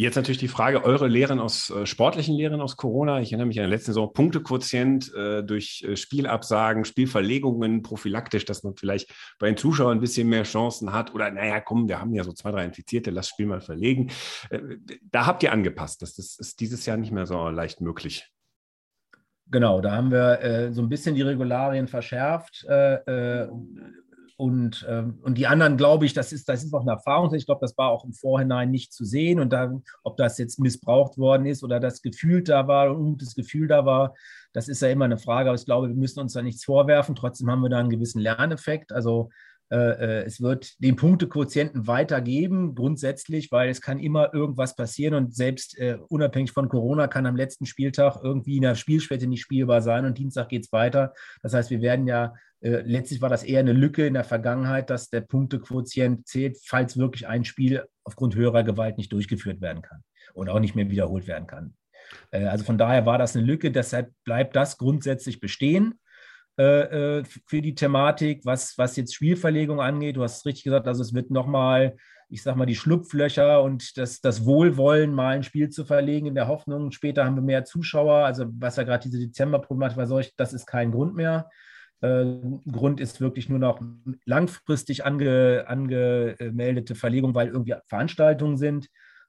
Jetzt natürlich die Frage, eure Lehren aus, äh, sportlichen Lehren aus Corona. Ich erinnere mich an der letzten Saison, Punktequotient äh, durch äh, Spielabsagen, Spielverlegungen, prophylaktisch, dass man vielleicht bei den Zuschauern ein bisschen mehr Chancen hat. Oder, naja, komm, wir haben ja so zwei, drei Infizierte, lass das Spiel mal verlegen. Äh, da habt ihr angepasst. Das, das ist dieses Jahr nicht mehr so leicht möglich. Genau, da haben wir äh, so ein bisschen die Regularien verschärft. Und, ähm, und die anderen, glaube ich, das ist, das ist auch eine Erfahrung. Ich glaube, das war auch im Vorhinein nicht zu sehen. Und dann, ob das jetzt missbraucht worden ist oder das Gefühl da war, ein Gefühl da war, das ist ja immer eine Frage. Aber ich glaube, wir müssen uns da nichts vorwerfen. Trotzdem haben wir da einen gewissen Lerneffekt. Also äh, äh, es wird den Punktequotienten weitergeben, grundsätzlich, weil es kann immer irgendwas passieren und selbst äh, unabhängig von Corona kann am letzten Spieltag irgendwie in der Spielstätte nicht spielbar sein und Dienstag geht es weiter. Das heißt, wir werden ja letztlich war das eher eine Lücke in der Vergangenheit, dass der Punktequotient zählt, falls wirklich ein Spiel aufgrund höherer Gewalt nicht durchgeführt werden kann und auch nicht mehr wiederholt werden kann. Äh, also von daher war das eine Lücke, deshalb bleibt das grundsätzlich bestehen äh, für die Thematik, was, was jetzt Spielverlegung angeht. Du hast es richtig gesagt, also es wird nochmal, ich sag mal, die Schlupflöcher und das, das Wohlwollen, mal ein Spiel zu verlegen, in der Hoffnung, später haben wir mehr Zuschauer. Also, was ja gerade diese Dezember-Problematik war, das ist kein Grund mehr. Äh, Grund ist wirklich nur noch langfristig ange, angemeldete Verlegung, weil irgendwie Veranstaltungen sind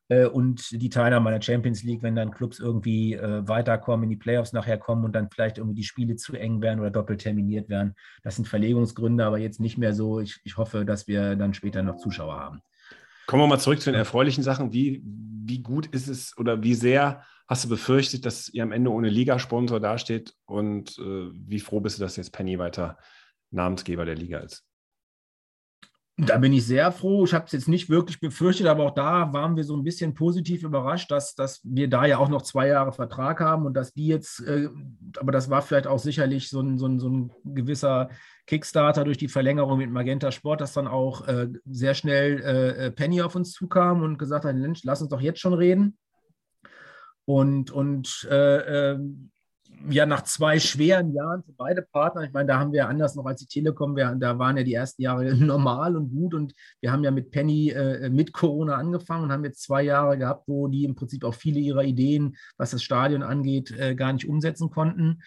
äh, und die Teilnahme der Champions League, wenn dann Clubs irgendwie äh, weiterkommen, in die Playoffs nachher kommen und dann vielleicht irgendwie die Spiele zu eng werden oder doppelt terminiert werden. Das sind Verlegungsgründe, aber jetzt nicht mehr so. Ich, ich hoffe, dass wir dann später noch Zuschauer haben. Kommen wir mal zurück zu den erfreulichen Sachen. Wie, wie gut ist es oder wie sehr hast du befürchtet, dass ihr am Ende ohne Ligasponsor dasteht? Und äh, wie froh bist du, dass jetzt Penny weiter Namensgeber der Liga ist? Da bin ich sehr froh. Ich habe es jetzt nicht wirklich befürchtet, aber auch da waren wir so ein bisschen positiv überrascht, dass, dass wir da ja auch noch zwei Jahre Vertrag haben und dass die jetzt, äh, aber das war vielleicht auch sicherlich so ein, so ein, so ein gewisser Kickstarter durch die Verlängerung mit Magenta Sport, dass dann auch äh, sehr schnell äh, äh Penny auf uns zukam und gesagt hat, Mensch, lass uns doch jetzt schon reden. Und, und äh, ähm, ja nach zwei schweren Jahren für beide Partner, ich meine, da haben wir anders noch als die Telekom, wir, da waren ja die ersten Jahre (laughs) normal und gut und wir haben ja mit Penny äh, mit Corona angefangen und haben jetzt zwei Jahre gehabt, wo die im Prinzip auch viele ihrer Ideen, was das Stadion angeht, äh, gar nicht umsetzen konnten.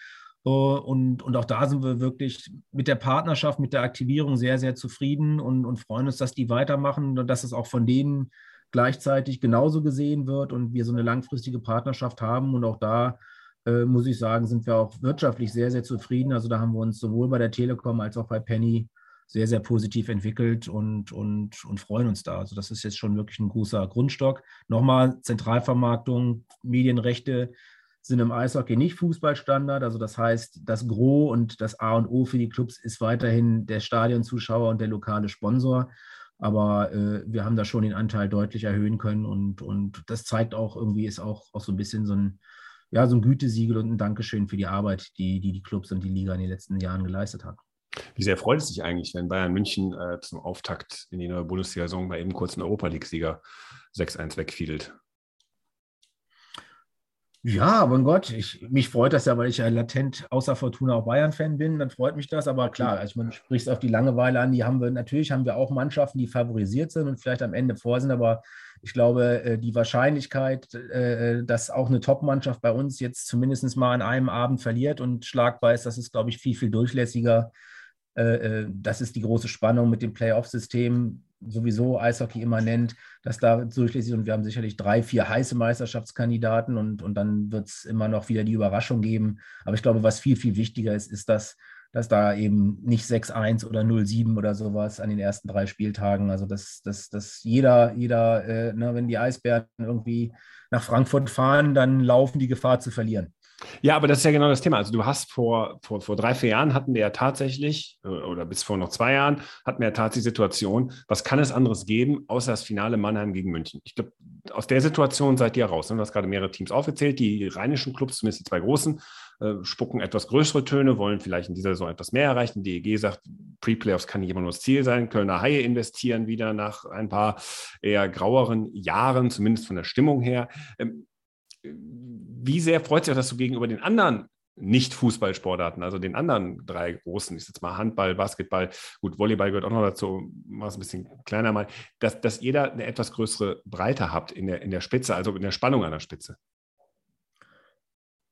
Uh, und, und auch da sind wir wirklich mit der Partnerschaft, mit der Aktivierung sehr, sehr zufrieden und, und freuen uns, dass die weitermachen und dass es auch von denen gleichzeitig genauso gesehen wird und wir so eine langfristige Partnerschaft haben. Und auch da äh, muss ich sagen, sind wir auch wirtschaftlich sehr, sehr zufrieden. Also da haben wir uns sowohl bei der Telekom als auch bei Penny sehr, sehr positiv entwickelt und, und, und freuen uns da. Also das ist jetzt schon wirklich ein großer Grundstock. Nochmal Zentralvermarktung, Medienrechte sind im Eishockey nicht Fußballstandard. Also das heißt, das Gros und das A und O für die Clubs ist weiterhin der Stadionzuschauer und der lokale Sponsor. Aber äh, wir haben da schon den Anteil deutlich erhöhen können und, und das zeigt auch irgendwie, ist auch, auch so ein bisschen so ein, ja, so ein Gütesiegel und ein Dankeschön für die Arbeit, die, die die Clubs und die Liga in den letzten Jahren geleistet haben. Wie sehr freut es sich eigentlich, wenn Bayern München äh, zum Auftakt in die neue Bundesliga-Saison bei eben kurz einen Europa League-Sieger 6-1 wegfiedelt? Ja, mein Gott, ich, mich freut das ja, weil ich ja latent außer Fortuna auch Bayern-Fan bin, dann freut mich das. Aber klar, also man spricht es auf die Langeweile an, die haben wir, natürlich haben wir auch Mannschaften, die favorisiert sind und vielleicht am Ende vor sind, aber ich glaube, äh, die Wahrscheinlichkeit, äh, dass auch eine Top-Mannschaft bei uns jetzt zumindest mal an einem Abend verliert und schlagbar ist, das ist, glaube ich, viel, viel durchlässiger. Äh, das ist die große Spannung mit dem Playoff-System sowieso Eishockey immer nennt, dass da durchlässig und wir haben sicherlich drei, vier heiße Meisterschaftskandidaten und, und dann wird es immer noch wieder die Überraschung geben. Aber ich glaube, was viel, viel wichtiger ist, ist, dass, dass da eben nicht 6-1 oder 0-7 oder sowas an den ersten drei Spieltagen, also dass, dass, dass jeder, jeder äh, ne, wenn die Eisbären irgendwie nach Frankfurt fahren, dann laufen die Gefahr zu verlieren. Ja, aber das ist ja genau das Thema. Also du hast vor, vor, vor drei, vier Jahren hatten wir ja tatsächlich, äh, oder bis vor noch zwei Jahren, hatten wir ja tatsächlich die Situation, was kann es anderes geben, außer das Finale Mannheim gegen München? Ich glaube, aus der Situation seid ihr raus. Ne? Du hast gerade mehrere Teams aufgezählt. Die rheinischen Clubs, zumindest die zwei großen, äh, spucken etwas größere Töne, wollen vielleicht in dieser Saison etwas mehr erreichen. Die EG sagt, Pre-Playoffs kann nicht immer nur das Ziel sein. Kölner Haie investieren wieder nach ein paar eher graueren Jahren, zumindest von der Stimmung her. Ähm, wie sehr freut sich auch, dass du gegenüber den anderen nicht-Fußballsportarten, also den anderen drei großen, ich jetzt mal Handball, Basketball, gut, Volleyball gehört auch noch dazu, mal es ein bisschen kleiner mal, dass, dass da eine etwas größere Breite habt in der, in der Spitze, also in der Spannung an der Spitze.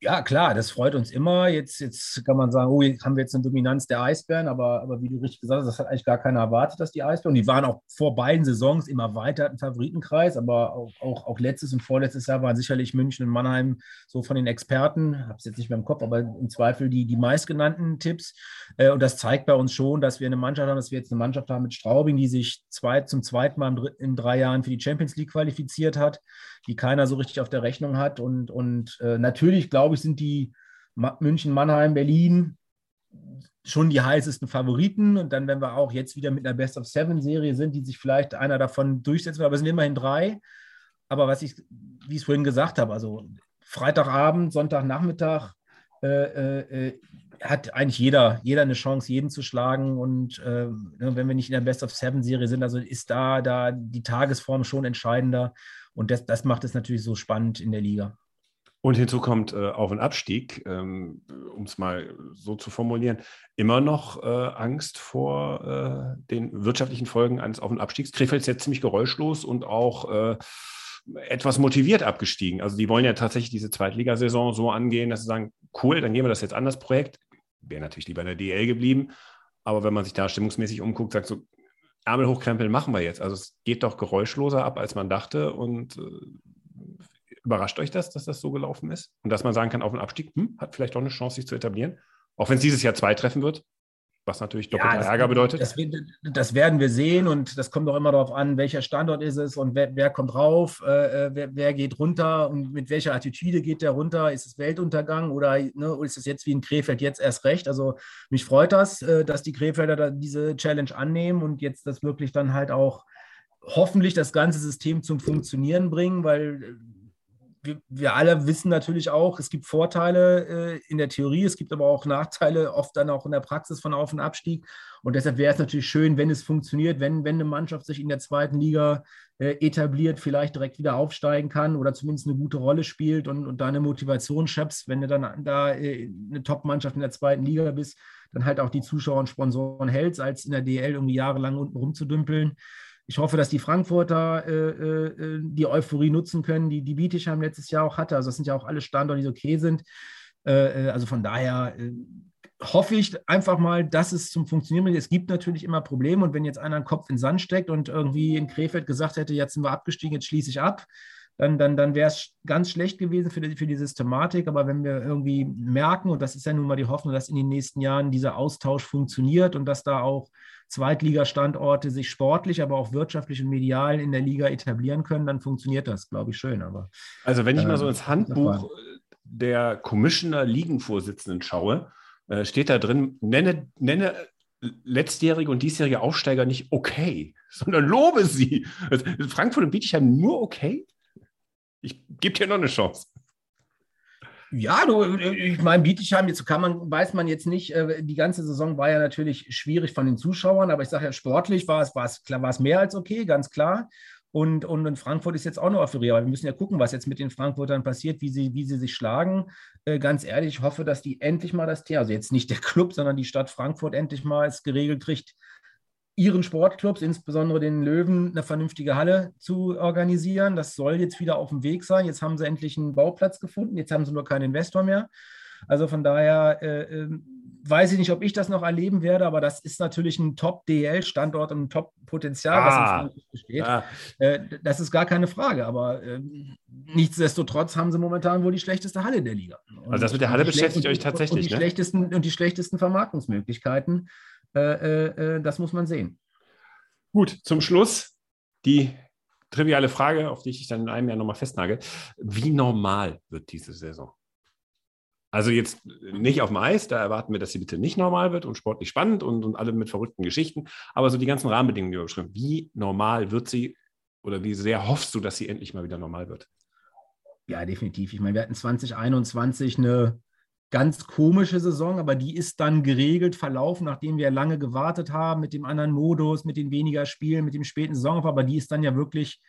Ja, klar, das freut uns immer. Jetzt, jetzt kann man sagen, oh, jetzt haben wir jetzt eine Dominanz der Eisbären, aber, aber wie du richtig gesagt hast, das hat eigentlich gar keiner erwartet, dass die Eisbären, die waren auch vor beiden Saisons immer weiter im Favoritenkreis, aber auch, auch, auch letztes und vorletztes Jahr waren sicherlich München und Mannheim so von den Experten, habe es jetzt nicht mehr im Kopf, aber im Zweifel die, die meistgenannten Tipps. Äh, und das zeigt bei uns schon, dass wir eine Mannschaft haben, dass wir jetzt eine Mannschaft haben mit Straubing, die sich zwei, zum zweiten Mal in drei Jahren für die Champions League qualifiziert hat die keiner so richtig auf der Rechnung hat. Und, und äh, natürlich, glaube ich, sind die München, Mannheim, Berlin schon die heißesten Favoriten. Und dann, wenn wir auch jetzt wieder mit einer Best of Seven-Serie sind, die sich vielleicht einer davon durchsetzen wird, aber es sind immerhin drei. Aber was ich, wie ich es vorhin gesagt habe, also Freitagabend, Sonntagnachmittag, äh, äh, äh, hat eigentlich jeder, jeder eine Chance, jeden zu schlagen. Und äh, ne, wenn wir nicht in der Best of Seven-Serie sind, also ist da, da die Tagesform schon entscheidender. Und das, das macht es natürlich so spannend in der Liga. Und hinzu kommt äh, Auf- und Abstieg, ähm, um es mal so zu formulieren, immer noch äh, Angst vor äh, den wirtschaftlichen Folgen eines Auf- und Abstiegs. Krefeld ist jetzt ziemlich geräuschlos und auch äh, etwas motiviert abgestiegen. Also die wollen ja tatsächlich diese Zweitligasaison so angehen, dass sie sagen, cool, dann gehen wir das jetzt an das Projekt. Wäre natürlich lieber in der DL geblieben. Aber wenn man sich da stimmungsmäßig umguckt, sagt so, Ärmel hochkrempeln machen wir jetzt. Also es geht doch geräuschloser ab, als man dachte. Und äh, überrascht euch das, dass das so gelaufen ist? Und dass man sagen kann, auf den Abstieg hm, hat vielleicht auch eine Chance, sich zu etablieren. Auch wenn es dieses Jahr zwei treffen wird, was natürlich doppelter ja, Ärger bedeutet. Das, das, werden wir sehen und das kommt auch immer darauf an, welcher Standort ist es und wer, wer kommt rauf, äh, äh, wer, wer, geht runter und mit welcher Attitüde geht der runter. Ist es Weltuntergang oder, ne, ist es jetzt wie in Krefeld jetzt erst recht? Also mich freut das, äh, dass die Krefelder da diese Challenge annehmen und jetzt das wirklich dann halt auch hoffentlich das ganze System zum Funktionieren bringen, weil äh, wir, wir, alle wissen natürlich auch, es gibt Vorteile äh, in der Theorie, es gibt aber auch Nachteile, oft dann auch in der Praxis von Auf- und Abstieg. Und deshalb wäre es natürlich schön, wenn es funktioniert, wenn, wenn eine Mannschaft sich in der zweiten Liga äh, etabliert, vielleicht direkt wieder aufsteigen kann oder zumindest eine gute Rolle spielt und, und da eine Motivation schöpfst, wenn du dann da äh, eine Top-Mannschaft in der zweiten Liga bist, dann halt auch die Zuschauer und Sponsoren hältst, als in der DL irgendwie jahrelang unten rumzudümpeln. Ich hoffe, dass die Frankfurter äh, äh, die Euphorie nutzen können, die die Bietigheim letztes Jahr auch hatte. Also das sind ja auch alle Standorte, die okay sind. Äh, äh also von daher äh, hoffe ich einfach mal, dass es zum Funktionieren bringt. Es gibt natürlich immer Probleme und wenn jetzt einer einen Kopf in den Sand steckt und irgendwie in Krefeld gesagt hätte, jetzt sind wir abgestiegen, jetzt schließe ich ab, dann, dann, dann wäre es ganz schlecht gewesen für die, für die Systematik. Aber wenn wir irgendwie merken, und das ist ja nun mal die Hoffnung, dass in den nächsten Jahren dieser Austausch funktioniert und dass da auch Zweitligastandorte sich sportlich, aber auch wirtschaftlich und medial in der Liga etablieren können, dann funktioniert das, glaube ich, schön. Aber, also wenn ich mal so ins Handbuch der Commissioner Ligenvorsitzenden schaue, äh, steht da drin, nenne, nenne letztjährige und diesjährige Aufsteiger nicht okay, (laughs) sondern lobe sie. Frankfurt und Bietigheim nur okay? Ich gebe dir noch eine Chance. Ja, du, ich meine, Bietigheim, jetzt kann man, weiß man jetzt nicht, äh, die ganze Saison war ja natürlich schwierig von den Zuschauern, aber ich sage ja, sportlich war es, war es, war es mehr als okay, ganz klar. Und, und in Frankfurt ist jetzt auch noch offeriert. Aber wir müssen ja gucken, was jetzt mit den Frankfurtern passiert, wie sie, wie sie sich schlagen. Äh, ganz ehrlich, ich hoffe, dass die endlich mal das Thema, also jetzt nicht der Club, sondern die Stadt Frankfurt endlich mal es geregelt kriegt, ihren Sportclubs, insbesondere den Löwen, eine vernünftige Halle zu organisieren. Das soll jetzt wieder auf dem Weg sein. Jetzt haben sie endlich einen Bauplatz gefunden. Jetzt haben sie nur keinen Investor mehr. Also von daher äh, äh, weiß ich nicht, ob ich das noch erleben werde, aber das ist natürlich ein Top-DL-Standort und ein Top-Potenzial, ah, was in besteht. Ah. Äh, das ist gar keine Frage, aber äh, nichtsdestotrotz haben sie momentan wohl die schlechteste Halle der Liga. Und also das mit der Halle beschäftigt euch tatsächlich, und die ne? Schlechtesten, und die schlechtesten Vermarktungsmöglichkeiten. Äh, äh, äh, das muss man sehen. Gut, zum Schluss die triviale Frage, auf die ich dann in einem Jahr nochmal festnagel. Wie normal wird diese Saison? Also jetzt nicht auf dem Eis, da erwarten wir, dass sie bitte nicht normal wird und sportlich spannend und, und alle mit verrückten Geschichten, aber so die ganzen Rahmenbedingungen, die wir beschreiben, wie normal wird sie oder wie sehr hoffst du, dass sie endlich mal wieder normal wird? Ja, definitiv. Ich meine, wir hatten 2021 eine ganz komische Saison, aber die ist dann geregelt verlaufen, nachdem wir lange gewartet haben mit dem anderen Modus, mit den weniger Spielen, mit dem späten Saisonaufbau. Aber die ist dann ja wirklich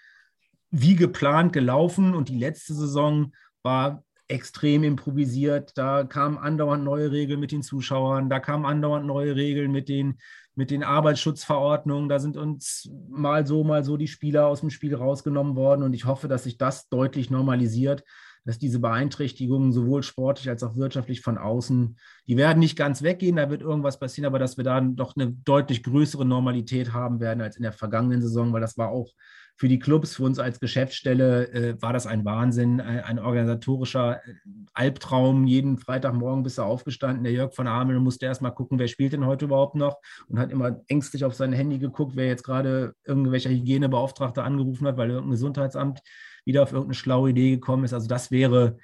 wie geplant gelaufen und die letzte Saison war extrem improvisiert. Da kamen andauernd neue Regeln mit den Zuschauern, da kamen andauernd neue Regeln mit den, mit den Arbeitsschutzverordnungen. Da sind uns mal so, mal so die Spieler aus dem Spiel rausgenommen worden. Und ich hoffe, dass sich das deutlich normalisiert, dass diese Beeinträchtigungen sowohl sportlich als auch wirtschaftlich von außen, die werden nicht ganz weggehen, da wird irgendwas passieren, aber dass wir da doch eine deutlich größere Normalität haben werden als in der vergangenen Saison, weil das war auch für die Clubs, für uns als Geschäftsstelle äh, war das ein Wahnsinn, ein, ein, organisatorischer äh, Albtraum. Jeden Freitagmorgen bist du aufgestanden, der Jörg von Amel musste erst mal gucken, wer spielt denn heute überhaupt noch und hat immer ängstlich auf sein Handy geguckt, wer jetzt gerade irgendwelcher Hygienebeauftragter angerufen hat, weil irgendein Gesundheitsamt wieder auf irgendeine schlaue Idee gekommen ist. Also das wäre,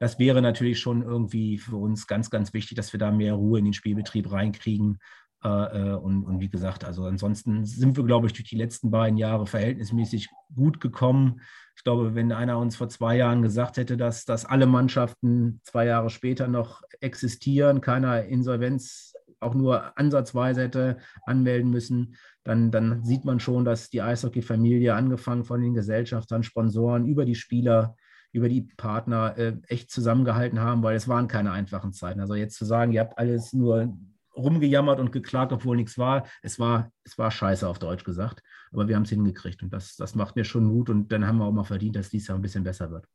das wäre natürlich schon irgendwie für uns ganz, ganz wichtig, dass wir da mehr Ruhe in den Spielbetrieb reinkriegen. Äh, äh, und, und wie gesagt, also ansonsten sind wir, glaube ich, durch die letzten beiden Jahre verhältnismäßig gut gekommen. Ich glaube, wenn einer uns vor zwei Jahren gesagt hätte, dass, dass alle Mannschaften zwei Jahre später noch existieren, keiner Insolvenz auch nur ansatzweise hätte anmelden müssen, dann, dann sieht man schon, dass die Eishockey-Familie, angefangen von den Gesellschaftern, Sponsoren, über die Spieler, über die Partner äh, echt zusammengehalten haben, weil es waren keine einfachen Zeiten. Also jetzt zu sagen, ihr habt alles nur rumgejammert und geklagt, obwohl nichts war, es war, es war scheiße auf Deutsch gesagt. Aber wir haben es hingekriegt und das, das macht mir schon Mut und dann haben wir auch mal verdient, dass dies Jahr ein bisschen besser wird.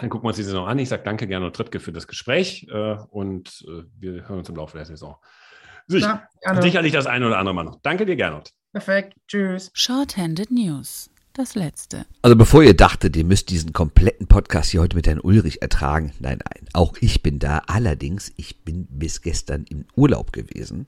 Dann gucken wir uns die Saison an. Ich sage danke Gernot Trippke für das Gespräch äh, und äh, wir hören uns im Laufe der Saison. Sich, ja, sicherlich das eine oder andere Mal noch. Danke dir, Gernot. Perfekt. Tschüss. Shorthanded News. Das letzte. Also bevor ihr dachtet, ihr müsst diesen kompletten Podcast hier heute mit Herrn Ulrich ertragen. Nein, nein. Auch ich bin da. Allerdings, ich bin bis gestern im Urlaub gewesen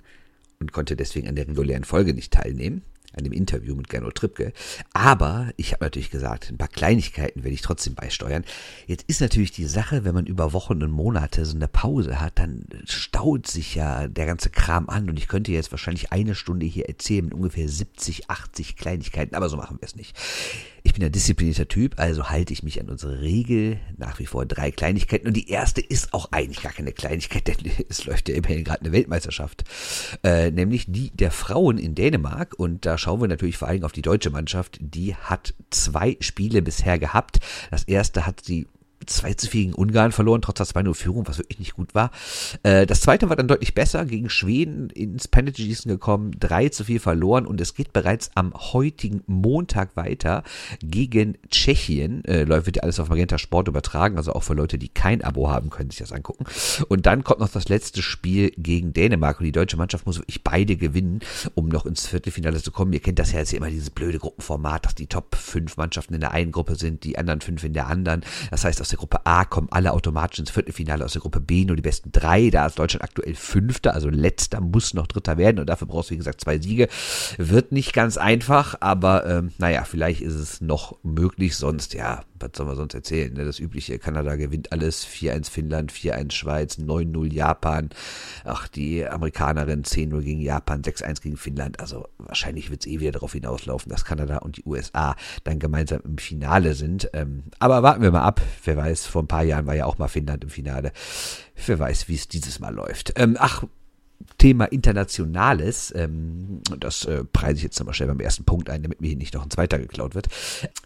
und konnte deswegen an der regulären Folge nicht teilnehmen an dem Interview mit Gernot Trippke. Aber ich habe natürlich gesagt, ein paar Kleinigkeiten werde ich trotzdem beisteuern. Jetzt ist natürlich die Sache, wenn man über Wochen und Monate so eine Pause hat, dann staut sich ja der ganze Kram an und ich könnte jetzt wahrscheinlich eine Stunde hier erzählen mit ungefähr 70, 80 Kleinigkeiten, aber so machen wir es nicht. Ich bin ein disziplinierter Typ, also halte ich mich an unsere Regel. Nach wie vor drei Kleinigkeiten. Und die erste ist auch eigentlich gar keine Kleinigkeit, (laughs) denn es läuft ja immerhin gerade eine Weltmeisterschaft. Äh, nämlich die der Frauen in Dänemark. Und da schauen wir natürlich vor allem auf die deutsche Mannschaft. Die hat zwei Spiele bisher gehabt. Das erste hat sie 2 zu 4 gegen Ungarn verloren, trotz der 2-0-Führung, was wirklich nicht gut war. Äh, das zweite war dann deutlich besser, gegen Schweden ins Penalty-Schießen gekommen, 3 zu 4 verloren und es geht bereits am heutigen Montag weiter gegen Tschechien. Äh, ja alles auf Magenta Sport übertragen, also auch für Leute, die kein Abo haben, können sich das angucken. Und dann kommt noch das letzte Spiel gegen Dänemark und die deutsche Mannschaft muss wirklich beide gewinnen, um noch ins Viertelfinale zu kommen. Ihr kennt das ja jetzt immer, dieses blöde Gruppenformat, dass die Top 5 Mannschaften in der einen Gruppe sind, die anderen 5 in der anderen. Das heißt, aus der Gruppe A kommen alle automatisch ins Viertelfinale, aus der Gruppe B nur die besten drei. Da ist Deutschland aktuell Fünfter, also letzter, muss noch Dritter werden und dafür brauchst du, wie gesagt, zwei Siege. Wird nicht ganz einfach, aber ähm, naja, vielleicht ist es noch möglich, sonst ja, was soll man sonst erzählen? Ne? Das übliche, Kanada gewinnt alles, 4-1 Finnland, 4-1 Schweiz, 9-0 Japan. Ach, die Amerikanerin 10-0 gegen Japan, 6-1 gegen Finnland. Also wahrscheinlich wird es eh wieder darauf hinauslaufen, dass Kanada und die USA dann gemeinsam im Finale sind. Ähm, aber warten wir mal ab. Wer weiß, vor ein paar Jahren war ja auch mal Finnland im Finale. Wer weiß, wie es dieses Mal läuft. Ähm, ach, Thema Internationales, ähm, das äh, preise ich jetzt nochmal schnell beim ersten Punkt ein, damit mir hier nicht noch ein zweiter geklaut wird.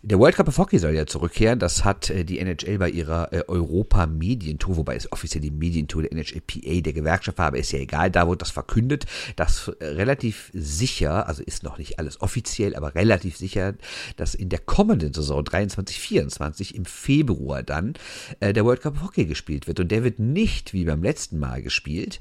Der World Cup of Hockey soll ja zurückkehren. Das hat äh, die NHL bei ihrer äh, Europa-Medientour, wobei es offiziell die Medientour der NHLPA der Gewerkschaft war, aber ist ja egal, da wurde das verkündet, dass äh, relativ sicher, also ist noch nicht alles offiziell, aber relativ sicher, dass in der kommenden Saison 23, 24 im Februar dann äh, der World Cup of Hockey gespielt wird. Und der wird nicht wie beim letzten Mal gespielt,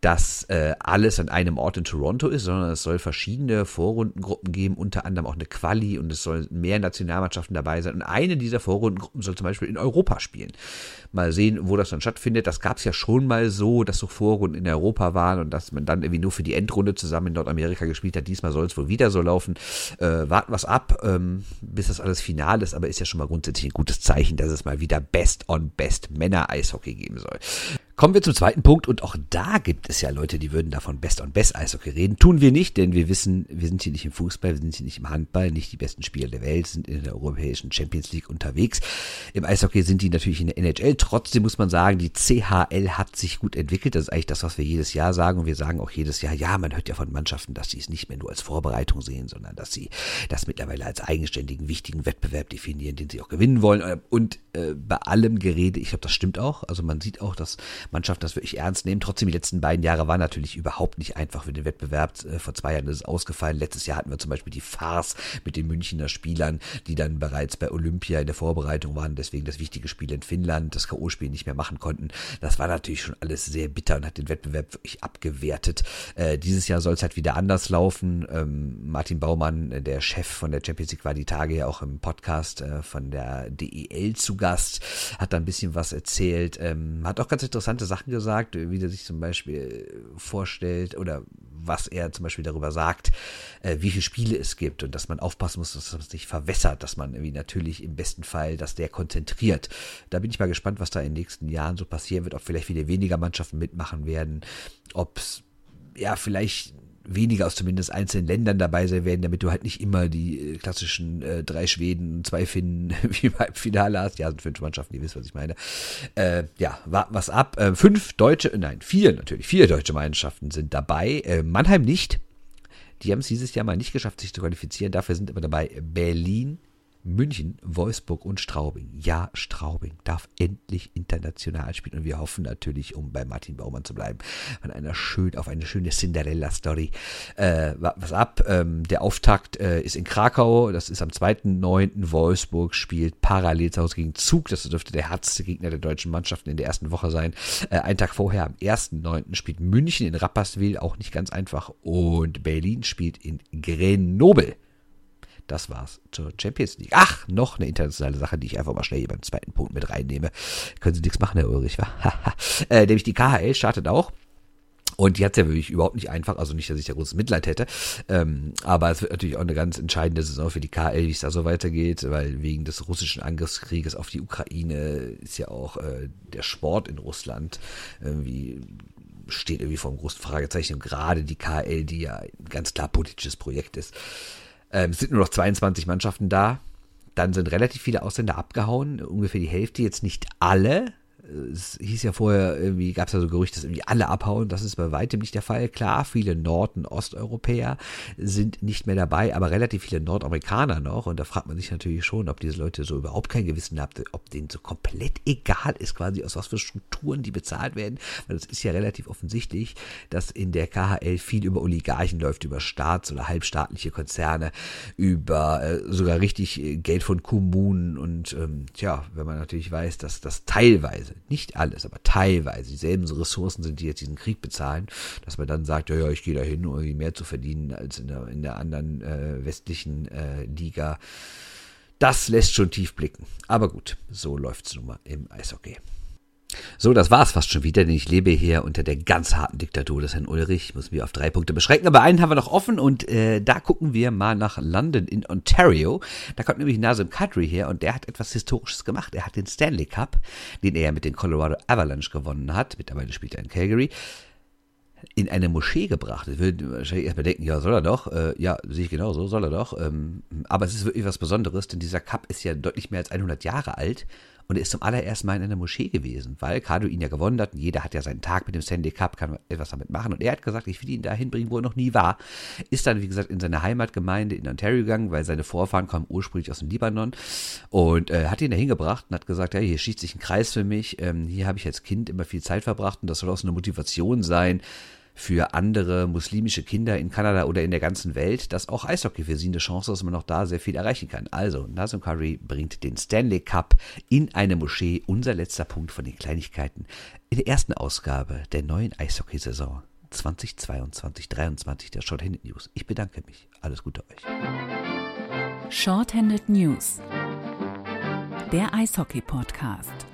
dass äh, alles an einem Ort in Toronto ist, sondern es soll verschiedene Vorrundengruppen geben, unter anderem auch eine Quali und es sollen mehr Nationalmannschaften dabei sein. Und eine dieser Vorrundengruppen soll zum Beispiel in Europa spielen. Mal sehen, wo das dann stattfindet. Das gab es ja schon mal so, dass so Vorrunden in Europa waren und dass man dann irgendwie nur für die Endrunde zusammen in Nordamerika gespielt hat. Diesmal soll es wohl wieder so laufen. Äh, warten wir ab, ähm, bis das alles final ist, aber ist ja schon mal grundsätzlich ein gutes Zeichen, dass es mal wieder Best on Best Männer Eishockey geben soll. Kommen wir zum zweiten Punkt und auch da gibt es ja Leute, die würden davon Best on Best Eishockey reden. Tun wir nicht, denn wir wissen, wir sind hier nicht im Fußball, wir sind hier nicht im Handball, nicht die besten Spieler der Welt, sind in der europäischen Champions League unterwegs. Im Eishockey sind die natürlich in der NHL. Trotzdem muss man sagen, die CHL hat sich gut entwickelt. Das ist eigentlich das, was wir jedes Jahr sagen und wir sagen auch jedes Jahr, ja, man hört ja von Mannschaften, dass sie es nicht mehr nur als Vorbereitung sehen, sondern dass sie das mittlerweile als eigenständigen, wichtigen Wettbewerb definieren, den sie auch gewinnen wollen. Und äh, bei allem Gerede, ich glaube, das stimmt auch. Also man sieht auch, dass Mannschaften das wirklich ernst nehmen. Trotzdem, die letzten beiden Jahre waren natürlich überhaupt nicht einfach für den Wettbewerb. Äh, vor zwei Jahren ist es ausgefallen. Letztes Jahr hatten wir zum Beispiel die Farce mit den Münchner Spielern, die dann bereits bei Olympia in der Vorbereitung waren, deswegen das wichtige Spiel in Finnland, das K.O.-Spiel nicht mehr machen konnten. Das war natürlich schon alles sehr bitter und hat den Wettbewerb wirklich abgewertet. Äh, dieses Jahr soll es halt wieder anders laufen. Ähm, Martin Baumann, äh, der Chef von der Champions League, war die Tage ja auch im Podcast äh, von der DEL zu Gast, hat da ein bisschen was erzählt, ähm, hat auch ganz interessante Sachen gesagt, wie er sich zum Beispiel vorstellt oder was er zum Beispiel darüber sagt, äh, wie viele Spiele es gibt und dass man aufpassen muss, dass man es nicht verwässert, dass man irgendwie natürlich im besten Fall das der konzentriert. Da bin ich mal gespannt, was da in den nächsten Jahren so passieren wird, ob vielleicht wieder weniger Mannschaften mitmachen werden, ob es ja vielleicht weniger aus zumindest einzelnen Ländern dabei sein werden, damit du halt nicht immer die äh, klassischen äh, drei Schweden, zwei Finnen (laughs) wie beim Finale hast. Ja, sind fünf Mannschaften, ihr wisst, was ich meine. Äh, ja, warten was ab. Äh, fünf deutsche, nein, vier natürlich, vier deutsche Mannschaften sind dabei. Äh, Mannheim nicht. Die haben es dieses Jahr mal nicht geschafft, sich zu qualifizieren. Dafür sind aber dabei Berlin, München, Wolfsburg und Straubing. Ja, Straubing darf endlich international spielen und wir hoffen natürlich, um bei Martin Baumann zu bleiben, an einer schön, auf eine schöne Cinderella-Story. Äh, was ab? Ähm, der Auftakt äh, ist in Krakau, das ist am 2.9. Wolfsburg spielt parallel zu Hause gegen Zug, das dürfte der härteste Gegner der deutschen Mannschaften in der ersten Woche sein. Äh, einen Tag vorher, am 1.9. spielt München in Rapperswil, auch nicht ganz einfach, und Berlin spielt in Grenoble. Das war's zur Champions League. Ach, noch eine internationale Sache, die ich einfach mal schnell hier beim zweiten Punkt mit reinnehme. Können Sie nichts machen, Herr Ulrich, wa? (laughs) äh, nämlich die KHL startet auch. Und die hat es ja wirklich überhaupt nicht einfach, also nicht, dass ich da großes Mitleid hätte, ähm, aber es wird natürlich auch eine ganz entscheidende Saison für die KL, wie es da so weitergeht, weil wegen des russischen Angriffskrieges auf die Ukraine ist ja auch äh, der Sport in Russland irgendwie steht irgendwie vor einem großen Fragezeichen. Und gerade die KL, die ja ein ganz klar politisches Projekt ist, ähm, es sind nur noch 22 Mannschaften da. Dann sind relativ viele Ausländer abgehauen, ungefähr die Hälfte, jetzt nicht alle, es hieß ja vorher, irgendwie gab es ja so Gerüchte, dass irgendwie alle abhauen. Das ist bei weitem nicht der Fall. Klar, viele Nord- und Osteuropäer sind nicht mehr dabei, aber relativ viele Nordamerikaner noch. Und da fragt man sich natürlich schon, ob diese Leute so überhaupt kein Gewissen haben, ob denen so komplett egal ist, quasi aus was für Strukturen die bezahlt werden. Weil es ist ja relativ offensichtlich, dass in der KHL viel über Oligarchen läuft, über Staats- oder halbstaatliche Konzerne, über äh, sogar richtig äh, Geld von Kommunen. Und ähm, tja, wenn man natürlich weiß, dass das teilweise nicht alles, aber teilweise dieselben Ressourcen sind, die jetzt diesen Krieg bezahlen, dass man dann sagt, ja, ja, ich gehe da hin, um irgendwie mehr zu verdienen als in der, in der anderen äh, westlichen äh, Liga. Das lässt schon tief blicken. Aber gut, so läuft's nun mal im Eishockey. So, das war's fast schon wieder, denn ich lebe hier unter der ganz harten Diktatur des Herrn Ulrich. Müssen wir auf drei Punkte beschränken, aber einen haben wir noch offen und äh, da gucken wir mal nach London in Ontario. Da kommt nämlich Nazim Kadri her und der hat etwas Historisches gemacht. Er hat den Stanley Cup, den er mit den Colorado Avalanche gewonnen hat, mittlerweile spielt er in Calgary, in eine Moschee gebracht. Ich würde wahrscheinlich erstmal denken, ja, soll er doch. Äh, ja, sehe ich genauso, soll er doch. Ähm, aber es ist wirklich was Besonderes, denn dieser Cup ist ja deutlich mehr als 100 Jahre alt und er ist zum allerersten Mal in einer Moschee gewesen, weil Cardo ihn ja gewonnen hat und jeder hat ja seinen Tag mit dem Sandy Cup, kann etwas damit machen. Und er hat gesagt, ich will ihn dahin bringen, wo er noch nie war. Ist dann, wie gesagt, in seine Heimatgemeinde in Ontario gegangen, weil seine Vorfahren kommen ursprünglich aus dem Libanon und äh, hat ihn dahin gebracht und hat gesagt, ja, hier schießt sich ein Kreis für mich, ähm, hier habe ich als Kind immer viel Zeit verbracht und das soll auch so eine Motivation sein, für andere muslimische Kinder in Kanada oder in der ganzen Welt, dass auch Eishockey für sie eine Chance ist, dass man auch da sehr viel erreichen kann. Also, Nazem Curry bringt den Stanley Cup in eine Moschee. Unser letzter Punkt von den Kleinigkeiten in der ersten Ausgabe der neuen Eishockeysaison 2022-23 der Shorthanded News. Ich bedanke mich. Alles Gute euch. Shorthanded News. Der Eishockey-Podcast.